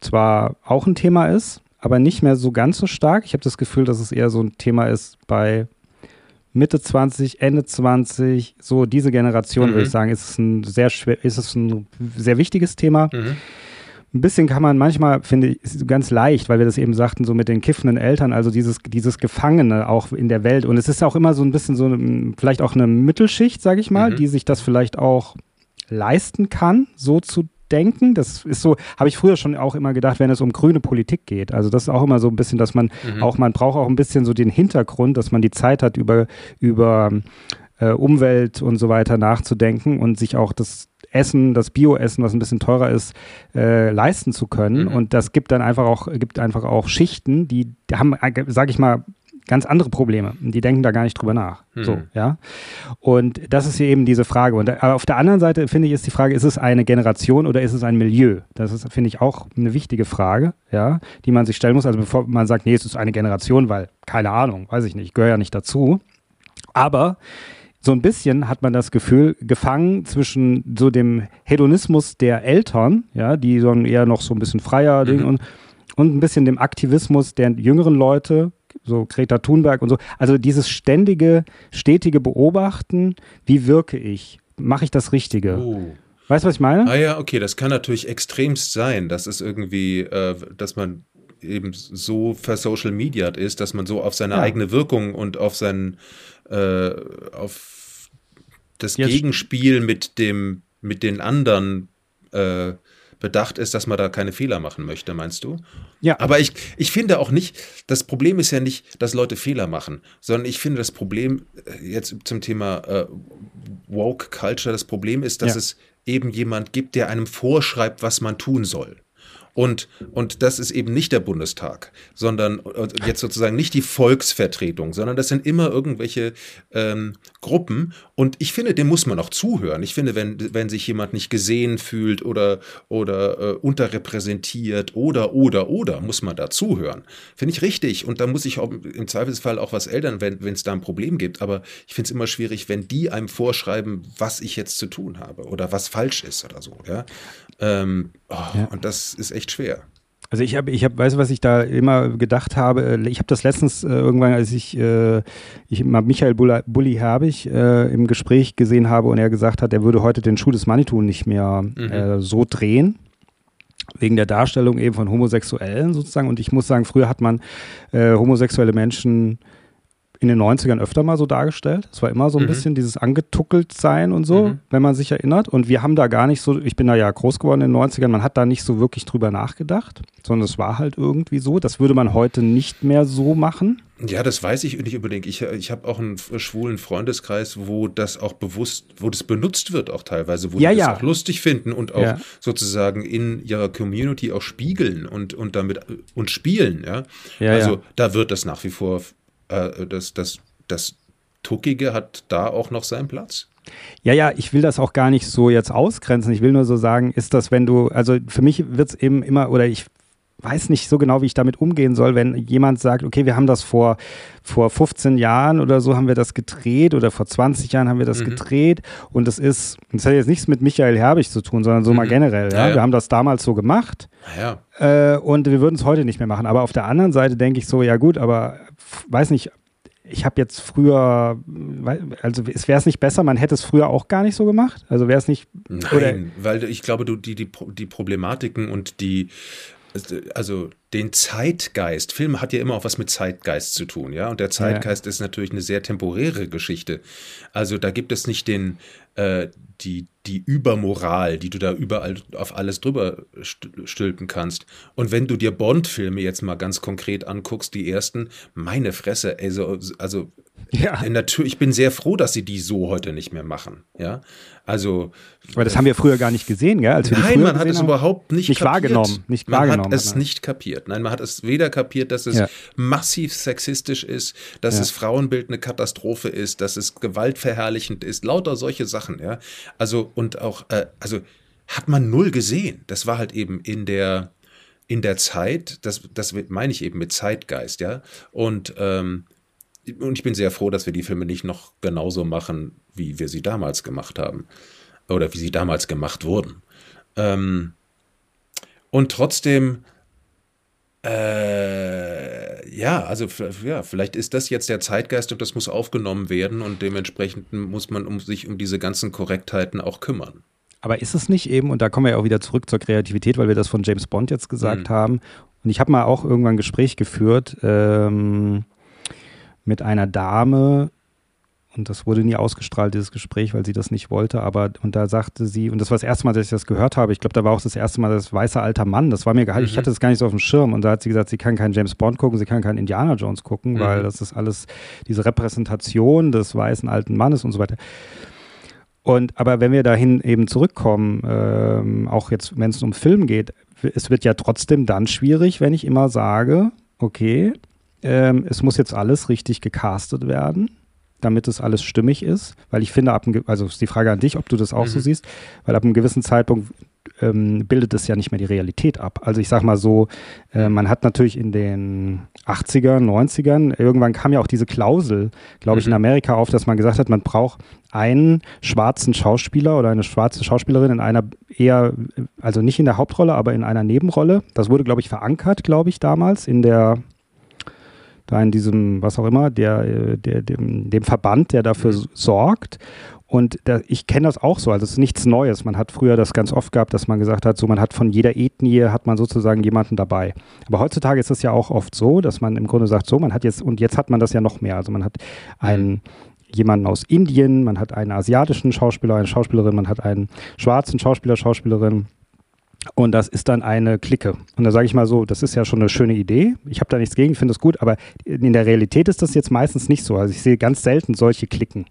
zwar auch ein Thema ist, aber nicht mehr so ganz so stark. Ich habe das Gefühl, dass es eher so ein Thema ist bei Mitte 20, Ende 20, so diese Generation, mhm. würde ich sagen, ist es ein sehr schwer, ist es ein sehr wichtiges Thema. Mhm. Ein bisschen kann man manchmal, finde ich, ganz leicht, weil wir das eben sagten, so mit den kiffenden Eltern, also dieses, dieses Gefangene auch in der Welt. Und es ist auch immer so ein bisschen so, vielleicht auch eine Mittelschicht, sage ich mal, mhm. die sich das vielleicht auch leisten kann, so zu denken. Das ist so, habe ich früher schon auch immer gedacht, wenn es um grüne Politik geht. Also das ist auch immer so ein bisschen, dass man mhm. auch, man braucht auch ein bisschen so den Hintergrund, dass man die Zeit hat, über, über äh, Umwelt und so weiter nachzudenken und sich auch das Essen, das Bioessen, was ein bisschen teurer ist, äh, leisten zu können. Mhm. Und das gibt dann einfach auch, gibt einfach auch Schichten, die, haben, äh, sage ich mal, ganz andere Probleme. Die denken da gar nicht drüber nach. Mhm. So, ja. Und das ist hier eben diese Frage. Und aber auf der anderen Seite finde ich, ist die Frage, ist es eine Generation oder ist es ein Milieu? Das ist, finde ich, auch eine wichtige Frage, ja, die man sich stellen muss. Also bevor man sagt, nee, es ist eine Generation, weil, keine Ahnung, weiß ich nicht, ich gehöre ja nicht dazu. Aber so ein bisschen hat man das Gefühl, gefangen zwischen so dem Hedonismus der Eltern, ja, die so eher noch so ein bisschen freier mhm. Ding und, und ein bisschen dem Aktivismus der jüngeren Leute, so Greta Thunberg und so. Also dieses ständige, stetige Beobachten, wie wirke ich? Mache ich das Richtige? Oh. Weißt du, was ich meine? Ah ja, okay, das kann natürlich extremst sein. Das ist irgendwie, äh, dass man eben so versocial mediat ist, dass man so auf seine ja. eigene Wirkung und auf sein, äh, auf das Jetzt. Gegenspiel mit dem, mit den anderen äh, bedacht ist, dass man da keine Fehler machen möchte, meinst du? Ja. Aber ich, ich finde auch nicht, das Problem ist ja nicht, dass Leute Fehler machen, sondern ich finde das Problem äh, jetzt zum Thema äh, Woke Culture, das Problem ist, dass ja. es eben jemand gibt, der einem vorschreibt, was man tun soll. Und, und das ist eben nicht der Bundestag, sondern jetzt sozusagen nicht die Volksvertretung, sondern das sind immer irgendwelche ähm, Gruppen. Und ich finde, dem muss man auch zuhören. Ich finde, wenn, wenn sich jemand nicht gesehen fühlt oder, oder äh, unterrepräsentiert oder, oder, oder, muss man da zuhören. Finde ich richtig. Und da muss ich auch im Zweifelsfall auch was ändern, wenn es da ein Problem gibt. Aber ich finde es immer schwierig, wenn die einem vorschreiben, was ich jetzt zu tun habe oder was falsch ist oder so. Ja? Ähm, oh, ja. Und das ist echt schwer. Also ich habe, ich habe, weißt du, was ich da immer gedacht habe? Ich habe das letztens äh, irgendwann, als ich, äh, ich mal Michael Bulli Herbig äh, im Gespräch gesehen habe und er gesagt hat, er würde heute den Schuh des Manitou nicht mehr mhm. Äh, so drehen wegen der Darstellung eben von Homosexuellen sozusagen. Und ich muss sagen, früher hat man äh, homosexuelle Menschen in den 90ern öfter mal so dargestellt. Es war immer so ein mhm. bisschen dieses angetuckelt sein und so, mhm. wenn man sich erinnert. Und wir haben da gar nicht so, ich bin da ja groß geworden in den 90ern, man hat da nicht so wirklich drüber nachgedacht, sondern es war halt irgendwie so. Das würde man heute nicht mehr so machen. Ja, das weiß ich nicht unbedingt. Ich, ich habe auch einen schwulen Freundeskreis, wo das auch bewusst, wo das benutzt wird auch teilweise, wo ja, die das ja. auch lustig finden und auch ja. sozusagen in ihrer Community auch spiegeln und, und damit und spielen, ja. also da wird das nach wie vor äh, das, das, das Tuckige hat da auch noch seinen Platz. Ja, ja, ich will das auch gar nicht so jetzt ausgrenzen. Ich will nur so sagen, ist das, wenn du, also für mich wird es eben immer, oder ich weiß nicht so genau, wie ich damit umgehen soll, wenn jemand sagt, okay, wir haben das vor, vor 15 Jahren oder so haben wir das gedreht oder vor 20 Jahren haben wir das mhm. gedreht und das ist, das hat jetzt nichts mit Michael Herbig zu tun, sondern so mhm. mal generell. Ja? Ja, Wir haben das damals so gemacht ja. äh, und wir würden es heute nicht mehr machen. Aber auf der anderen Seite denke ich so, ja gut, aber weiß nicht, ich habe jetzt früher, also es wäre es nicht besser, man hätte es früher auch gar nicht so gemacht? Also wäre es nicht. Nein, weil ich glaube, du die, die, die Problematiken und die also den Zeitgeist. Film hat ja immer auch was mit Zeitgeist zu tun, ja. Und der Zeitgeist ja. ist natürlich eine sehr temporäre Geschichte. Also da gibt es nicht den, äh, die, die Übermoral, die du da überall auf alles drüber stülpen kannst. Und wenn du dir Bond-Filme jetzt mal ganz konkret anguckst, die ersten, meine Fresse, also, also ja. natürlich, ich bin sehr froh, dass sie die so heute nicht mehr machen, ja. Also. Aber das haben wir früher gar nicht gesehen, gell? Als wir nein, man hat es haben, überhaupt nicht, nicht kapiert. wahrgenommen. Nicht man wahrgenommen, hat es nicht kapiert. Nein, man hat es weder kapiert, dass es ja. massiv sexistisch ist, dass ja. es Frauenbild eine Katastrophe ist, dass es gewaltverherrlichend ist, lauter solche Sachen, ja. Also, und auch, äh, also hat man null gesehen. Das war halt eben in der, in der Zeit, das, das meine ich eben mit Zeitgeist, ja. Und ähm, und ich bin sehr froh, dass wir die Filme nicht noch genauso machen, wie wir sie damals gemacht haben. Oder wie sie damals gemacht wurden. Ähm, und trotzdem, äh, ja, also ja, vielleicht ist das jetzt der Zeitgeist und das muss aufgenommen werden und dementsprechend muss man um sich um diese ganzen Korrektheiten auch kümmern. Aber ist es nicht eben, und da kommen wir ja auch wieder zurück zur Kreativität, weil wir das von James Bond jetzt gesagt mhm. haben, und ich habe mal auch irgendwann ein Gespräch geführt, ähm, mit einer Dame und das wurde nie ausgestrahlt, dieses Gespräch, weil sie das nicht wollte. Aber und da sagte sie, und das war das erste Mal, dass ich das gehört habe, ich glaube, da war auch das erste Mal das weiße alter Mann. Das war mir gehalten, mhm. ich hatte das gar nicht so auf dem Schirm. Und da hat sie gesagt, sie kann keinen James Bond gucken, sie kann keinen Indiana Jones gucken, mhm. weil das ist alles diese Repräsentation des weißen alten Mannes und so weiter. Und aber wenn wir dahin eben zurückkommen, ähm, auch jetzt, wenn es um Film geht, es wird ja trotzdem dann schwierig, wenn ich immer sage, okay, ähm, es muss jetzt alles richtig gecastet werden damit es alles stimmig ist, weil ich finde, ab einem, also ist die Frage an dich, ob du das auch mhm. so siehst, weil ab einem gewissen Zeitpunkt ähm, bildet es ja nicht mehr die Realität ab. Also ich sag mal so, äh, man hat natürlich in den 80ern, 90ern, irgendwann kam ja auch diese Klausel, glaube ich, mhm. in Amerika auf, dass man gesagt hat, man braucht einen schwarzen Schauspieler oder eine schwarze Schauspielerin in einer eher, also nicht in der Hauptrolle, aber in einer Nebenrolle. Das wurde, glaube ich, verankert, glaube ich, damals in der da in diesem, was auch immer, der, äh, der, dem, dem Verband, der dafür mhm. sorgt. Und da, ich kenne das auch so, also es ist nichts Neues. Man hat früher das ganz oft gehabt, dass man gesagt hat, so man hat von jeder Ethnie hat man sozusagen jemanden dabei. Aber heutzutage ist es ja auch oft so, dass man im Grunde sagt, so man hat jetzt und jetzt hat man das ja noch mehr. Also man hat einen mhm. jemanden aus Indien, man hat einen asiatischen Schauspieler, eine Schauspielerin, man hat einen schwarzen Schauspieler, Schauspielerin und das ist dann eine Clique. Und da sage ich mal so, das ist ja schon eine schöne Idee. Ich habe da nichts gegen, finde es gut, aber in der Realität ist das jetzt meistens nicht so. Also ich sehe ganz selten solche Klicken.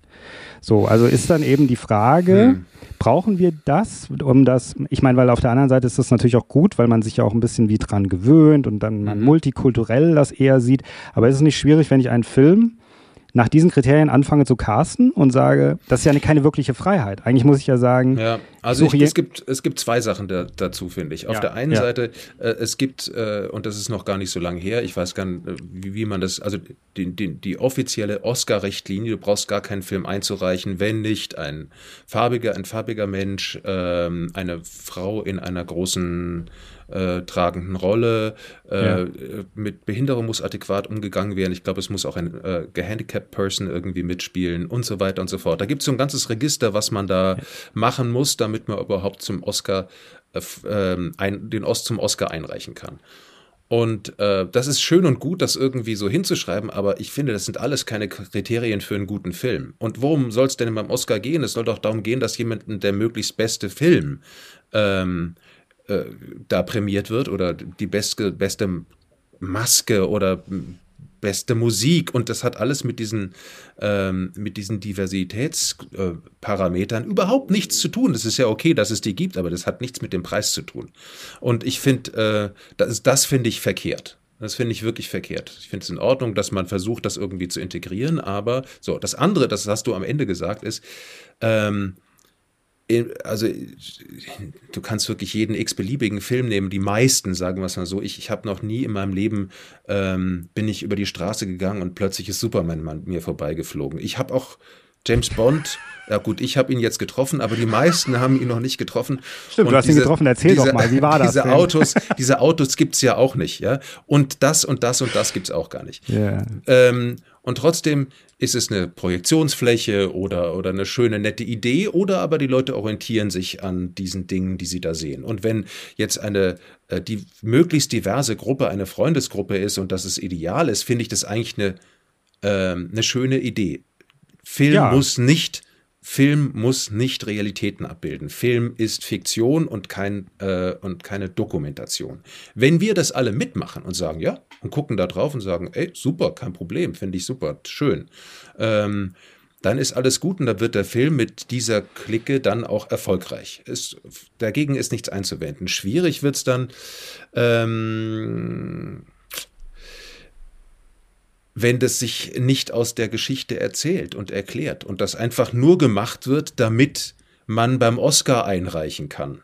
So, also ist dann eben die Frage, hm. brauchen wir das, um das, ich meine, weil auf der anderen Seite ist das natürlich auch gut, weil man sich ja auch ein bisschen wie dran gewöhnt und dann man mhm. multikulturell das eher sieht. Aber ist es nicht schwierig, wenn ich einen Film nach diesen Kriterien anfange zu casten und sage, das ist ja eine, keine wirkliche Freiheit. Eigentlich muss ich ja sagen, ja, also ich, es, gibt, es gibt zwei Sachen da, dazu, finde ich. Auf ja, der einen ja. Seite, äh, es gibt, äh, und das ist noch gar nicht so lange her, ich weiß gar nicht, äh, wie, wie man das, also die, die, die offizielle Oscar-Richtlinie, du brauchst gar keinen Film einzureichen, wenn nicht ein farbiger, ein farbiger Mensch, ähm, eine Frau in einer großen äh, tragenden Rolle. Äh, ja. Mit Behinderung muss adäquat umgegangen werden. Ich glaube, es muss auch ein äh, gehandicapt Person irgendwie mitspielen und so weiter und so fort. Da gibt es so ein ganzes Register, was man da ja. machen muss, damit man überhaupt zum Oscar äh, ähm, ein, den Ost zum Oscar einreichen kann. Und äh, das ist schön und gut, das irgendwie so hinzuschreiben, aber ich finde, das sind alles keine Kriterien für einen guten Film. Und worum soll es denn beim Oscar gehen? Es soll doch darum gehen, dass jemanden der möglichst beste Film ähm, äh, da prämiert wird oder die beste, beste Maske oder beste Musik und das hat alles mit diesen, ähm, mit diesen Diversitätsparametern äh, überhaupt nichts zu tun. Das ist ja okay, dass es die gibt, aber das hat nichts mit dem Preis zu tun. Und ich finde, äh, das, das finde ich verkehrt. Das finde ich wirklich verkehrt. Ich finde es in Ordnung, dass man versucht, das irgendwie zu integrieren, aber so, das andere, das hast du am Ende gesagt, ist, ähm, also du kannst wirklich jeden x-beliebigen Film nehmen, die meisten, sagen wir es mal so. Ich, ich habe noch nie in meinem Leben, ähm, bin ich über die Straße gegangen und plötzlich ist Superman an mir vorbeigeflogen. Ich habe auch James Bond, ja gut, ich habe ihn jetzt getroffen, aber die meisten haben ihn noch nicht getroffen. Stimmt, und du hast diese, ihn getroffen, erzähl diese, doch mal, wie war das? Diese denn? Autos, diese Autos gibt's ja auch nicht, ja. Und das und das und das gibt's auch gar nicht. Yeah. Ähm, und trotzdem ist es eine Projektionsfläche oder, oder eine schöne, nette Idee oder aber die Leute orientieren sich an diesen Dingen, die sie da sehen. Und wenn jetzt eine äh, die möglichst diverse Gruppe eine Freundesgruppe ist und das ist ideal ist, finde ich das eigentlich eine, äh, eine schöne Idee. Film ja. muss nicht Film muss nicht Realitäten abbilden. Film ist Fiktion und, kein, äh, und keine Dokumentation. Wenn wir das alle mitmachen und sagen, ja, und gucken da drauf und sagen, ey, super, kein Problem, finde ich super, schön, ähm, dann ist alles gut und dann wird der Film mit dieser Clique dann auch erfolgreich. Es, dagegen ist nichts einzuwenden. Schwierig wird es dann, ähm, wenn das sich nicht aus der Geschichte erzählt und erklärt und das einfach nur gemacht wird, damit man beim Oscar einreichen kann.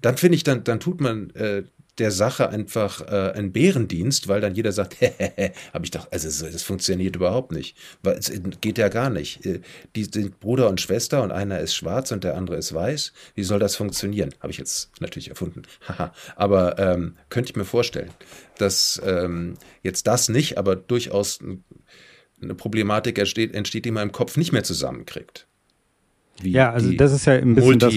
Dann finde ich, dann, dann tut man äh, der Sache einfach äh, einen Bärendienst, weil dann jeder sagt, habe ich doch, also das funktioniert überhaupt nicht. Weil es geht ja gar nicht. Äh, die sind Bruder und Schwester und einer ist schwarz und der andere ist weiß. Wie soll das funktionieren? Habe ich jetzt natürlich erfunden. aber ähm, könnte ich mir vorstellen, dass ähm, jetzt das nicht, aber durchaus eine Problematik entsteht, entsteht, die man im Kopf nicht mehr zusammenkriegt ja, also das ist ja ein bisschen das,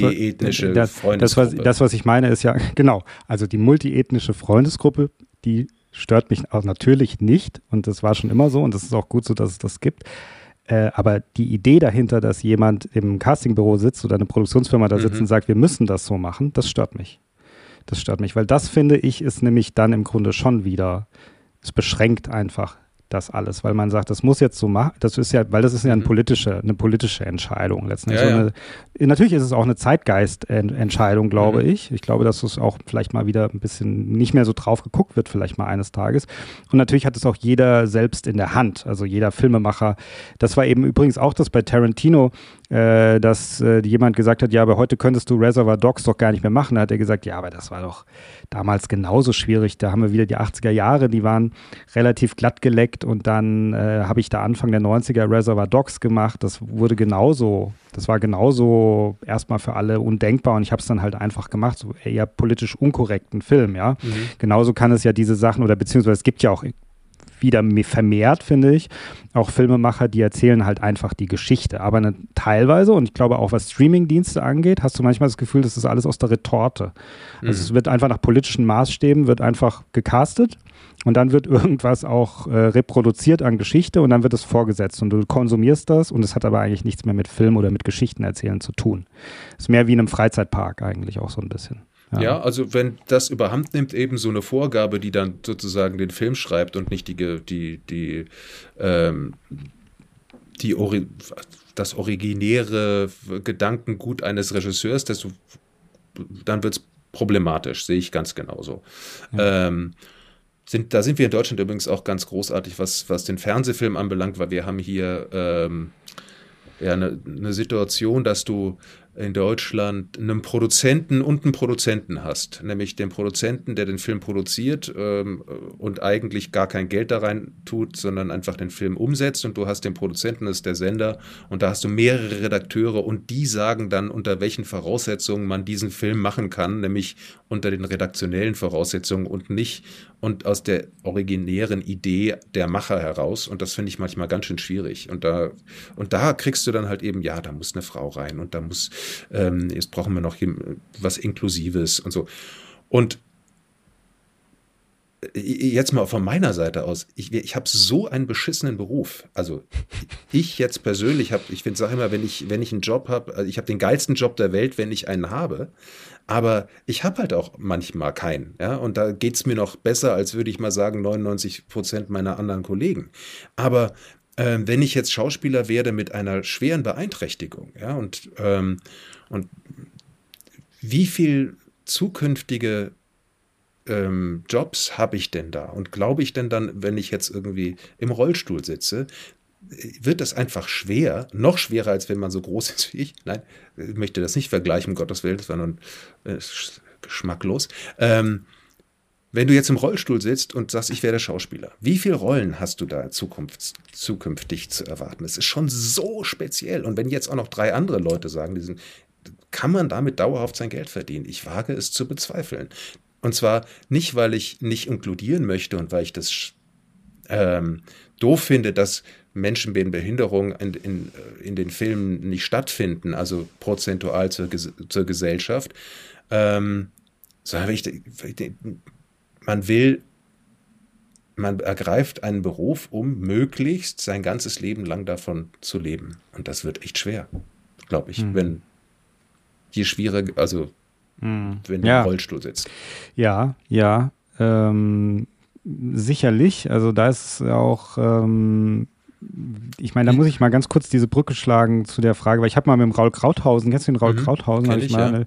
das, das, was, das, was ich meine, ist ja, genau, also die multiethnische Freundesgruppe, die stört mich auch natürlich nicht und das war schon immer so und das ist auch gut so, dass es das gibt. Äh, aber die Idee dahinter, dass jemand im Castingbüro sitzt oder eine Produktionsfirma da sitzt mhm. und sagt, wir müssen das so machen, das stört mich. Das stört mich, weil das finde ich ist nämlich dann im Grunde schon wieder, es beschränkt einfach das alles, weil man sagt, das muss jetzt so machen, das ist ja, weil das ist ja eine mhm. politische, eine politische Entscheidung letztendlich. Ja, so eine, natürlich ist es auch eine Zeitgeistentscheidung, glaube mhm. ich. Ich glaube, dass es auch vielleicht mal wieder ein bisschen nicht mehr so drauf geguckt wird, vielleicht mal eines Tages. Und natürlich hat es auch jeder selbst in der Hand, also jeder Filmemacher. Das war eben übrigens auch das bei Tarantino, äh, dass äh, jemand gesagt hat, ja, aber heute könntest du Reservoir Dogs doch gar nicht mehr machen. Da hat er gesagt, ja, aber das war doch damals genauso schwierig. Da haben wir wieder die 80er Jahre, die waren relativ glatt geleckt und dann äh, habe ich da Anfang der 90er Reservoir Dogs gemacht. Das wurde genauso, das war genauso erstmal für alle undenkbar und ich habe es dann halt einfach gemacht, so eher politisch unkorrekten Film, ja. Mhm. Genauso kann es ja diese Sachen oder beziehungsweise es gibt ja auch wieder vermehrt, finde ich. Auch Filmemacher, die erzählen halt einfach die Geschichte. Aber eine, teilweise, und ich glaube auch was Streamingdienste angeht, hast du manchmal das Gefühl, das ist alles aus der Retorte. Also mhm. es wird einfach nach politischen Maßstäben, wird einfach gecastet und dann wird irgendwas auch äh, reproduziert an Geschichte und dann wird es vorgesetzt und du konsumierst das und es hat aber eigentlich nichts mehr mit Film oder mit Geschichten erzählen zu tun. Ist mehr wie in einem Freizeitpark eigentlich auch so ein bisschen. Ja. ja. also wenn das überhand nimmt, eben so eine Vorgabe, die dann sozusagen den Film schreibt und nicht die, die, die, ähm, die Ori das originäre Gedankengut eines Regisseurs, desto, dann wird es problematisch, sehe ich ganz genauso. Ja. Ähm, sind, da sind wir in Deutschland übrigens auch ganz großartig, was, was den Fernsehfilm anbelangt, weil wir haben hier ähm, ja, eine, eine Situation, dass du in Deutschland einen Produzenten und einen Produzenten hast, nämlich den Produzenten, der den Film produziert ähm, und eigentlich gar kein Geld da rein tut, sondern einfach den Film umsetzt und du hast den Produzenten, das ist der Sender und da hast du mehrere Redakteure und die sagen dann, unter welchen Voraussetzungen man diesen Film machen kann, nämlich unter den redaktionellen Voraussetzungen und nicht und aus der originären Idee der Macher heraus und das finde ich manchmal ganz schön schwierig und da und da kriegst du dann halt eben, ja, da muss eine Frau rein und da muss ähm, jetzt brauchen wir noch was Inklusives und so. Und äh, jetzt mal von meiner Seite aus, ich, ich habe so einen beschissenen Beruf. Also ich jetzt persönlich habe, ich sage immer, wenn ich, wenn ich einen Job habe, also ich habe den geilsten Job der Welt, wenn ich einen habe, aber ich habe halt auch manchmal keinen. Ja? Und da geht es mir noch besser, als würde ich mal sagen, 99 Prozent meiner anderen Kollegen. Aber ähm, wenn ich jetzt Schauspieler werde mit einer schweren Beeinträchtigung, ja, und, ähm, und wie viel zukünftige ähm, Jobs habe ich denn da? Und glaube ich denn dann, wenn ich jetzt irgendwie im Rollstuhl sitze, wird das einfach schwer, noch schwerer, als wenn man so groß ist wie ich. Nein, ich möchte das nicht vergleichen, um Gottes Willen, das war nun äh, geschmacklos. Ähm, wenn du jetzt im Rollstuhl sitzt und sagst, ich werde Schauspieler, wie viele Rollen hast du da Zukunft, zukünftig zu erwarten? Es ist schon so speziell. Und wenn jetzt auch noch drei andere Leute sagen, diesen, kann man damit dauerhaft sein Geld verdienen? Ich wage es zu bezweifeln. Und zwar nicht, weil ich nicht inkludieren möchte und weil ich das ähm, doof finde, dass Menschen mit Behinderung in, in, in, den Filmen nicht stattfinden, also prozentual zur, zur Gesellschaft. Ähm, so habe ich, man will, man ergreift einen Beruf, um möglichst sein ganzes Leben lang davon zu leben. Und das wird echt schwer, glaube ich, mhm. wenn je schwieriger, also mhm. wenn du ja. im Rollstuhl sitzt. Ja, ja. Ähm, sicherlich. Also da ist auch ähm, ich meine, da muss ich mal ganz kurz diese Brücke schlagen zu der Frage, weil ich habe mal mit dem Raul Krauthausen, kennst du den Raul mhm, Krauthausen, habe ich, mal ja. eine,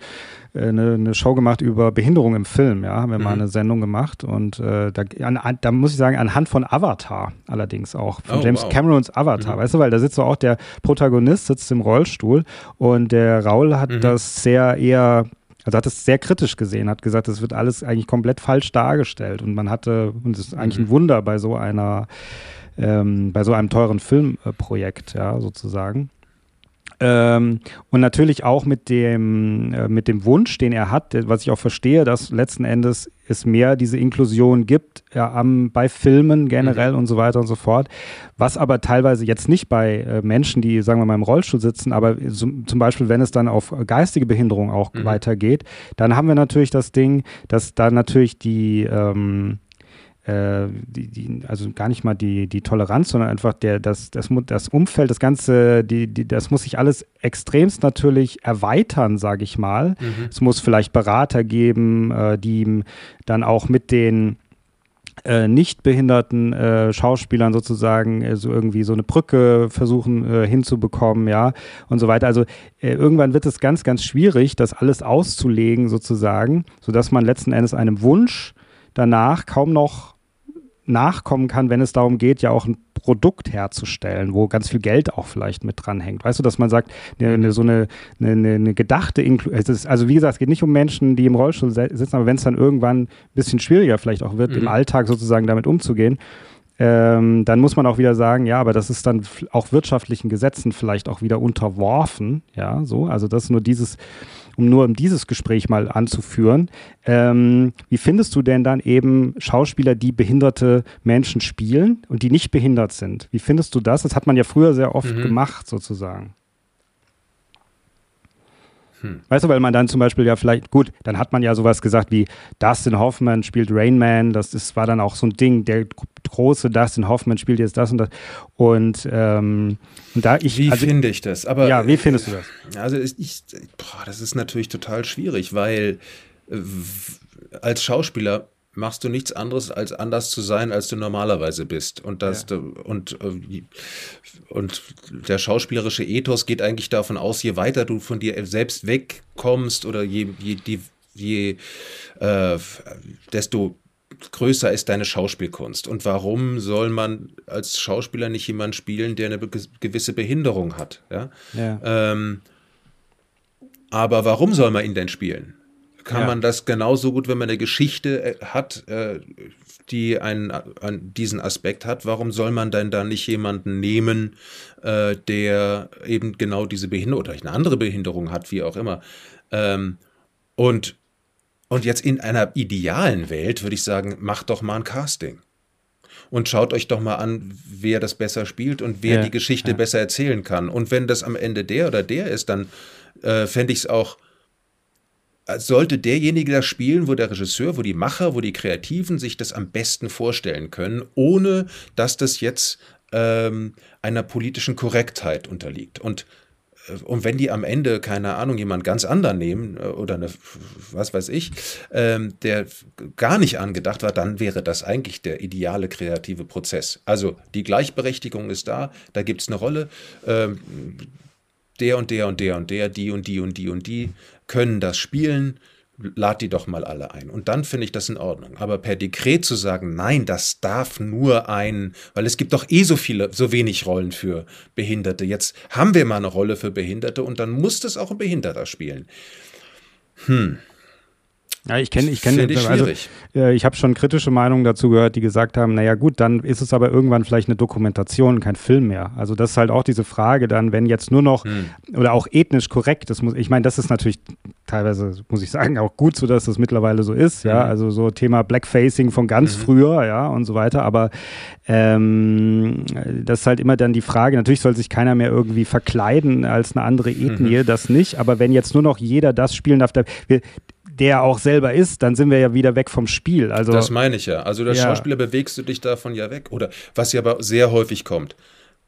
äh, eine, eine, Show gemacht über Behinderung im Film, ja, haben wir mhm. mal eine Sendung gemacht und äh, da, an, da muss ich sagen, anhand von Avatar allerdings auch, von oh, James wow. Camerons Avatar, mhm. weißt du, weil da sitzt so auch der Protagonist, sitzt im Rollstuhl und der Raul hat mhm. das sehr eher also hat es sehr kritisch gesehen, hat gesagt, es wird alles eigentlich komplett falsch dargestellt und man hatte, und es ist eigentlich ein mhm. Wunder bei so einer ähm, bei so einem teuren Filmprojekt, ja, sozusagen. Ähm, und natürlich auch mit dem, äh, mit dem Wunsch, den er hat, was ich auch verstehe, dass letzten Endes es mehr diese Inklusion gibt ja, am, bei Filmen generell mhm. und so weiter und so fort. Was aber teilweise jetzt nicht bei äh, Menschen, die, sagen wir mal, im Rollstuhl sitzen, aber so, zum Beispiel, wenn es dann auf geistige Behinderung auch mhm. weitergeht, dann haben wir natürlich das Ding, dass da natürlich die, ähm, äh, die, die, also gar nicht mal die, die Toleranz, sondern einfach der, das, das, das Umfeld, das Ganze, die, die, das muss sich alles extremst natürlich erweitern, sage ich mal. Mhm. Es muss vielleicht Berater geben, äh, die ihm dann auch mit den äh, nicht behinderten äh, Schauspielern sozusagen äh, so irgendwie so eine Brücke versuchen äh, hinzubekommen, ja, und so weiter. Also äh, irgendwann wird es ganz, ganz schwierig, das alles auszulegen sozusagen, sodass man letzten Endes einem Wunsch danach kaum noch nachkommen kann, wenn es darum geht, ja auch ein Produkt herzustellen, wo ganz viel Geld auch vielleicht mit dran hängt. Weißt du, dass man sagt, eine, so eine, eine, eine gedachte Inklusion, also wie gesagt, es geht nicht um Menschen, die im Rollstuhl sitzen, aber wenn es dann irgendwann ein bisschen schwieriger vielleicht auch wird, mhm. im Alltag sozusagen damit umzugehen, ähm, dann muss man auch wieder sagen, ja, aber das ist dann auch wirtschaftlichen Gesetzen vielleicht auch wieder unterworfen, ja, so, also das ist nur dieses, um nur um dieses Gespräch mal anzuführen. Ähm, wie findest du denn dann eben Schauspieler, die behinderte Menschen spielen und die nicht behindert sind? Wie findest du das? Das hat man ja früher sehr oft mhm. gemacht, sozusagen. Hm. Weißt du, weil man dann zum Beispiel ja vielleicht, gut, dann hat man ja sowas gesagt wie Dustin Hoffman spielt Rain Man, das ist, war dann auch so ein Ding, der große Dustin Hoffman spielt jetzt das und das. Und, ähm, und da ich. Wie also, finde ich das? Aber, ja, wie findest du das? Also ich, boah, das ist natürlich total schwierig, weil äh, als Schauspieler machst du nichts anderes, als anders zu sein, als du normalerweise bist. Und, das, ja. und, äh, und der schauspielerische Ethos geht eigentlich davon aus, je weiter du von dir selbst wegkommst oder je, je, je, je äh, desto größer ist deine Schauspielkunst. Und warum soll man als Schauspieler nicht jemanden spielen, der eine gewisse Behinderung hat? Ja? ja. Ähm, aber warum soll man ihn denn spielen? Kann ja. man das genauso gut, wenn man eine Geschichte äh, hat, äh, die einen, diesen Aspekt hat. Warum soll man denn da nicht jemanden nehmen, äh, der eben genau diese Behinderung oder eine andere Behinderung hat, wie auch immer? Ähm, und, und jetzt in einer idealen Welt würde ich sagen, macht doch mal ein Casting und schaut euch doch mal an, wer das besser spielt und wer ja, die Geschichte ja. besser erzählen kann. Und wenn das am Ende der oder der ist, dann äh, fände ich es auch sollte derjenige das spielen, wo der Regisseur, wo die Macher, wo die Kreativen sich das am besten vorstellen können, ohne dass das jetzt ähm, einer politischen Korrektheit unterliegt. Und äh, und wenn die am Ende, keine Ahnung, jemand ganz anderen nehmen äh, oder eine, was weiß ich, ähm, der gar nicht angedacht war, dann wäre das eigentlich der ideale kreative Prozess. Also die Gleichberechtigung ist da, da gibt es eine Rolle. Ähm, der und der und der und der, die und die und die und die können das spielen, lad die doch mal alle ein. Und dann finde ich das in Ordnung. Aber per Dekret zu sagen, nein, das darf nur ein, weil es gibt doch eh so viele, so wenig Rollen für Behinderte. Jetzt haben wir mal eine Rolle für Behinderte und dann muss das auch ein Behinderter spielen. Hm. Ja, ich kenne, ich kenne, also, äh, ich habe schon kritische Meinungen dazu gehört, die gesagt haben, naja gut, dann ist es aber irgendwann vielleicht eine Dokumentation, kein Film mehr. Also das ist halt auch diese Frage dann, wenn jetzt nur noch hm. oder auch ethnisch korrekt, das muss, ich meine, das ist natürlich teilweise, muss ich sagen, auch gut so, dass das mittlerweile so ist, hm. ja, also so Thema Blackfacing von ganz hm. früher, ja, und so weiter, aber ähm, das ist halt immer dann die Frage, natürlich soll sich keiner mehr irgendwie verkleiden als eine andere Ethnie, mhm. das nicht, aber wenn jetzt nur noch jeder das spielen darf, wir, der auch selber ist, dann sind wir ja wieder weg vom Spiel. Also, das meine ich ja. Also als ja. Schauspieler bewegst du dich davon ja weg. Oder was ja aber sehr häufig kommt.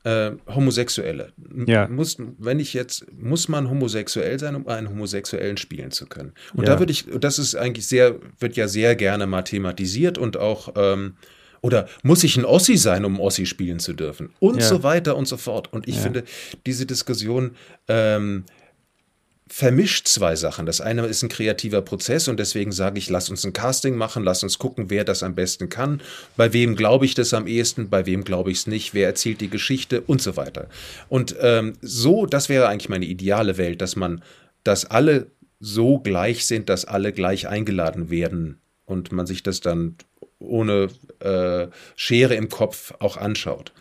Äh, Homosexuelle. Ja. Muss, wenn ich jetzt, muss man homosexuell sein, um einen Homosexuellen spielen zu können. Und ja. da würde ich, das ist eigentlich sehr, wird ja sehr gerne mal thematisiert und auch, ähm, oder muss ich ein Ossi sein, um Ossi spielen zu dürfen? Und ja. so weiter und so fort. Und ich finde, diese Diskussion ähm, vermischt zwei Sachen. Das eine ist ein kreativer Prozess und deswegen sage ich, lass uns ein Casting machen, lass uns gucken, wer das am besten kann, bei wem glaube ich das am ehesten, bei wem glaube ich es nicht, wer erzählt die Geschichte und so weiter. Und ähm, so, das wäre eigentlich meine ideale Welt, dass man, dass alle so gleich sind, dass alle gleich eingeladen werden und man sich das dann ohne äh, Schere im Kopf auch anschaut.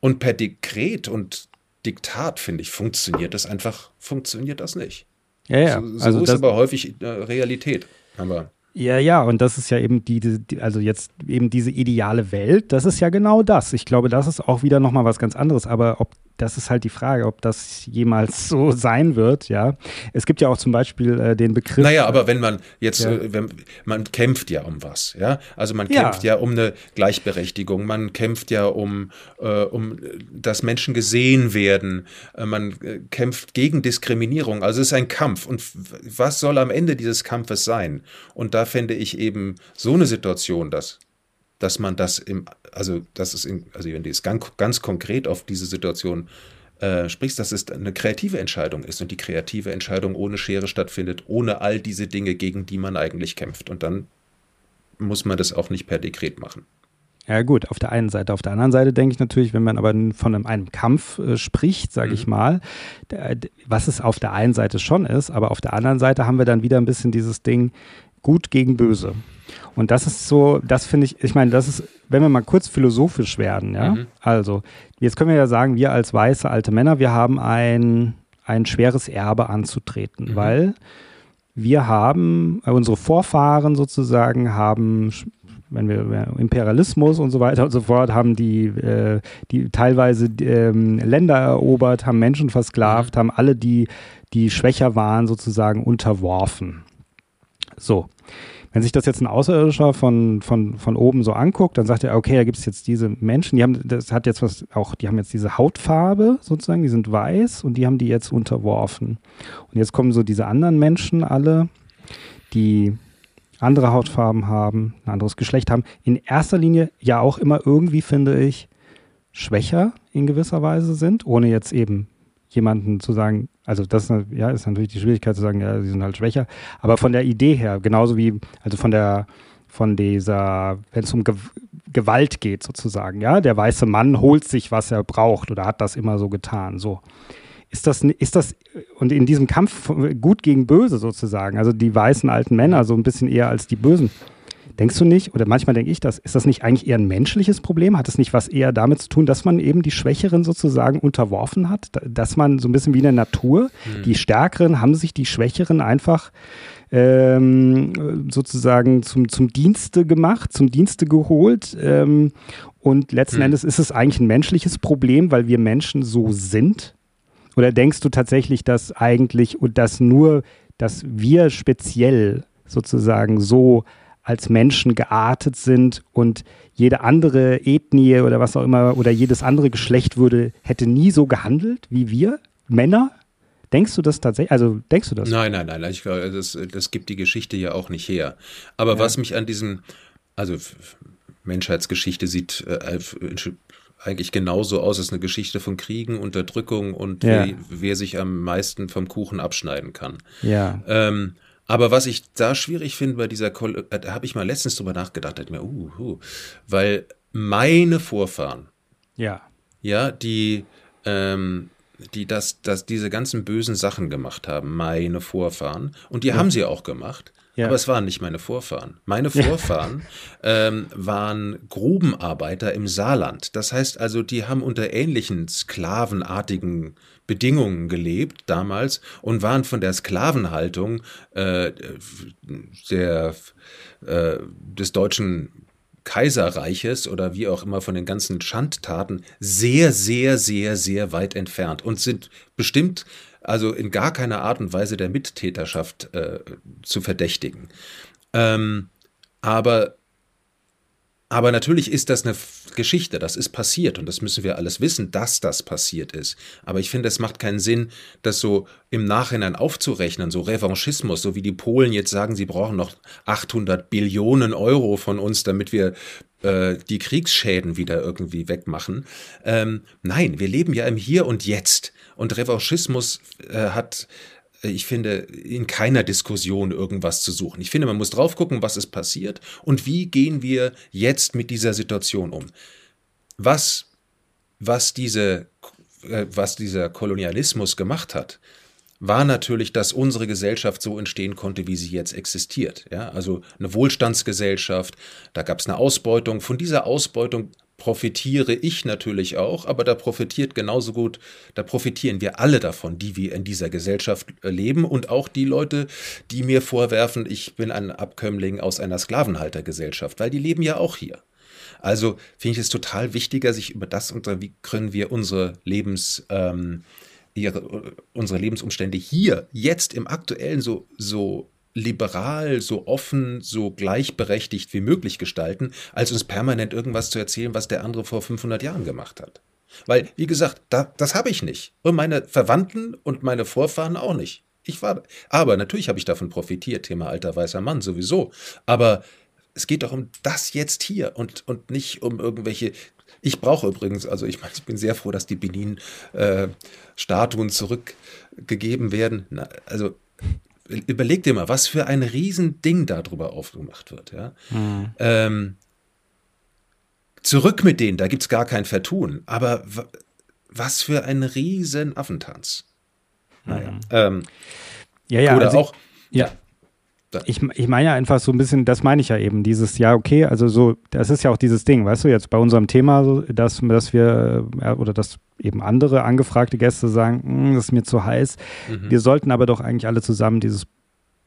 Und per Dekret und Diktat, finde ich, funktioniert das einfach, funktioniert das nicht. Ja, ja. So, so also ist aber häufig äh, Realität. Aber ja, ja, und das ist ja eben die, die, also jetzt eben diese ideale Welt, das ist ja genau das. Ich glaube, das ist auch wieder nochmal was ganz anderes. Aber ob das ist halt die Frage, ob das jemals so sein wird, ja. Es gibt ja auch zum Beispiel äh, den Begriff. Naja, aber wenn man jetzt, ja. äh, wenn, man kämpft ja um was, ja. Also man kämpft ja, um eine Gleichberechtigung, man kämpft ja um, äh, um, dass Menschen gesehen werden, äh, man äh, kämpft gegen Diskriminierung. Also es ist ein Kampf. Und was soll am Ende dieses Kampfes sein? Und da fände ich eben so eine Situation, dass dass man das im, also das ist, in, also wenn du es ganz, ganz konkret auf diese Situation äh, sprichst, dass es eine kreative Entscheidung ist und die kreative Entscheidung ohne Schere stattfindet, ohne all diese Dinge, gegen die man eigentlich kämpft. Und dann muss man das auch nicht per Dekret machen. Ja gut, auf der einen Seite. Auf der anderen Seite denke ich natürlich, wenn man aber von einem, einem Kampf äh, spricht, sage mhm. ich mal, was es auf der einen Seite schon ist, aber auf der anderen Seite haben wir dann wieder ein bisschen dieses Ding, gut gegen böse. Und das ist so, das finde ich, ich meine, das ist, wenn wir mal kurz philosophisch werden, ja. Mhm. Also, jetzt können wir ja sagen, wir als weiße alte Männer, wir haben ein, ein schweres Erbe anzutreten, mhm. weil wir haben, äh, unsere Vorfahren sozusagen haben wenn wir Imperialismus und so weiter und so fort, haben die, äh, die teilweise ähm, Länder erobert, haben Menschen versklavt, mhm. haben alle, die, die schwächer waren, sozusagen unterworfen. So. Wenn sich das jetzt ein Außerirdischer von, von, von oben so anguckt, dann sagt er, okay, da gibt es jetzt diese Menschen, die haben, das hat jetzt was auch, die haben jetzt diese Hautfarbe sozusagen, die sind weiß und die haben die jetzt unterworfen. Und jetzt kommen so diese anderen Menschen alle, die andere Hautfarben haben, ein anderes Geschlecht haben, in erster Linie ja auch immer irgendwie, finde ich, schwächer in gewisser Weise sind, ohne jetzt eben jemanden zu sagen, also das ja, ist natürlich die Schwierigkeit zu sagen, ja, sie sind halt schwächer, aber von der Idee her, genauso wie, also von der, von dieser, wenn es um Ge Gewalt geht sozusagen, ja, der weiße Mann holt sich, was er braucht oder hat das immer so getan, so. Ist das, ist das, und in diesem Kampf gut gegen böse sozusagen, also die weißen alten Männer so ein bisschen eher als die Bösen, Denkst du nicht, oder manchmal denke ich das, ist das nicht eigentlich eher ein menschliches Problem? Hat es nicht was eher damit zu tun, dass man eben die Schwächeren sozusagen unterworfen hat? Dass man so ein bisschen wie in der Natur, mhm. die Stärkeren haben sich die Schwächeren einfach ähm, sozusagen zum, zum Dienste gemacht, zum Dienste geholt. Ähm, und letzten mhm. Endes ist es eigentlich ein menschliches Problem, weil wir Menschen so sind. Oder denkst du tatsächlich, dass eigentlich und dass nur, dass wir speziell sozusagen so als Menschen geartet sind und jede andere Ethnie oder was auch immer oder jedes andere Geschlecht würde, hätte nie so gehandelt wie wir, Männer? Denkst du das tatsächlich? Also denkst du das? Nein, nein, nein, ich glaube, das, das gibt die Geschichte ja auch nicht her. Aber ja. was mich an diesem, also Menschheitsgeschichte sieht äh, eigentlich genauso aus als eine Geschichte von Kriegen, Unterdrückung und ja. wie, wer sich am meisten vom Kuchen abschneiden kann. Ja. Ähm, aber was ich da schwierig finde bei dieser, Kol äh, da habe ich mal letztens drüber nachgedacht, mir, uh, uh, weil meine Vorfahren, ja, ja, die, ähm, die das, das, diese ganzen bösen Sachen gemacht haben, meine Vorfahren, und die ja. haben sie auch gemacht. Ja. Aber es waren nicht meine Vorfahren. Meine Vorfahren ja. ähm, waren Grubenarbeiter im Saarland. Das heißt also, die haben unter ähnlichen sklavenartigen Bedingungen gelebt damals und waren von der Sklavenhaltung äh, der, äh, des deutschen Kaiserreiches oder wie auch immer von den ganzen Schandtaten sehr, sehr, sehr, sehr weit entfernt und sind bestimmt also in gar keiner Art und Weise der Mittäterschaft äh, zu verdächtigen. Ähm, aber aber natürlich ist das eine Geschichte, das ist passiert und das müssen wir alles wissen, dass das passiert ist. Aber ich finde, es macht keinen Sinn, das so im Nachhinein aufzurechnen, so Revanchismus, so wie die Polen jetzt sagen, sie brauchen noch 800 Billionen Euro von uns, damit wir äh, die Kriegsschäden wieder irgendwie wegmachen. Ähm, nein, wir leben ja im Hier und Jetzt. Und Revanchismus äh, hat ich finde, in keiner Diskussion irgendwas zu suchen. Ich finde, man muss drauf gucken, was ist passiert und wie gehen wir jetzt mit dieser Situation um. Was, was, diese, äh, was dieser Kolonialismus gemacht hat, war natürlich, dass unsere Gesellschaft so entstehen konnte, wie sie jetzt existiert. Ja, also eine Wohlstandsgesellschaft, da gab es eine Ausbeutung. Von dieser Ausbeutung profitiere ich natürlich auch, aber da profitiert genauso gut, da profitieren wir alle davon, die wir in dieser Gesellschaft leben und auch die Leute, die mir vorwerfen, ich bin ein Abkömmling aus einer Sklavenhaltergesellschaft, weil die leben ja auch hier. Also finde ich es total wichtiger, sich über das unter, wie können wir unsere Lebens, ähm, ihre, unsere Lebensumstände hier, jetzt im aktuellen so, so liberal, so offen, so gleichberechtigt wie möglich gestalten, als uns permanent irgendwas zu erzählen, was der andere vor 500 Jahren gemacht hat. Weil, wie gesagt, da, das habe ich nicht. Und meine Verwandten und meine Vorfahren auch nicht. Ich war, aber natürlich habe ich davon profitiert, Thema alter weißer Mann sowieso. Aber es geht doch um das jetzt hier und, und nicht um irgendwelche. Ich brauche übrigens, also ich meine, ich bin sehr froh, dass die Benin-Statuen äh, zurückgegeben werden. Na, also überleg dir mal, was für ein Riesending darüber aufgemacht wird. Ja? Mhm. Ähm, zurück mit denen, da gibt es gar kein Vertun. Aber was für ein riesen Affentanz. Naja. Mhm. Ähm, ja, ja. Oder also auch. ja. Ich, ich meine ja einfach so ein bisschen, das meine ich ja eben, dieses, ja, okay, also so, das ist ja auch dieses Ding, weißt du, jetzt bei unserem Thema, dass, dass wir, oder dass eben andere angefragte Gäste sagen, hm, das ist mir zu heiß. Mhm. Wir sollten aber doch eigentlich alle zusammen dieses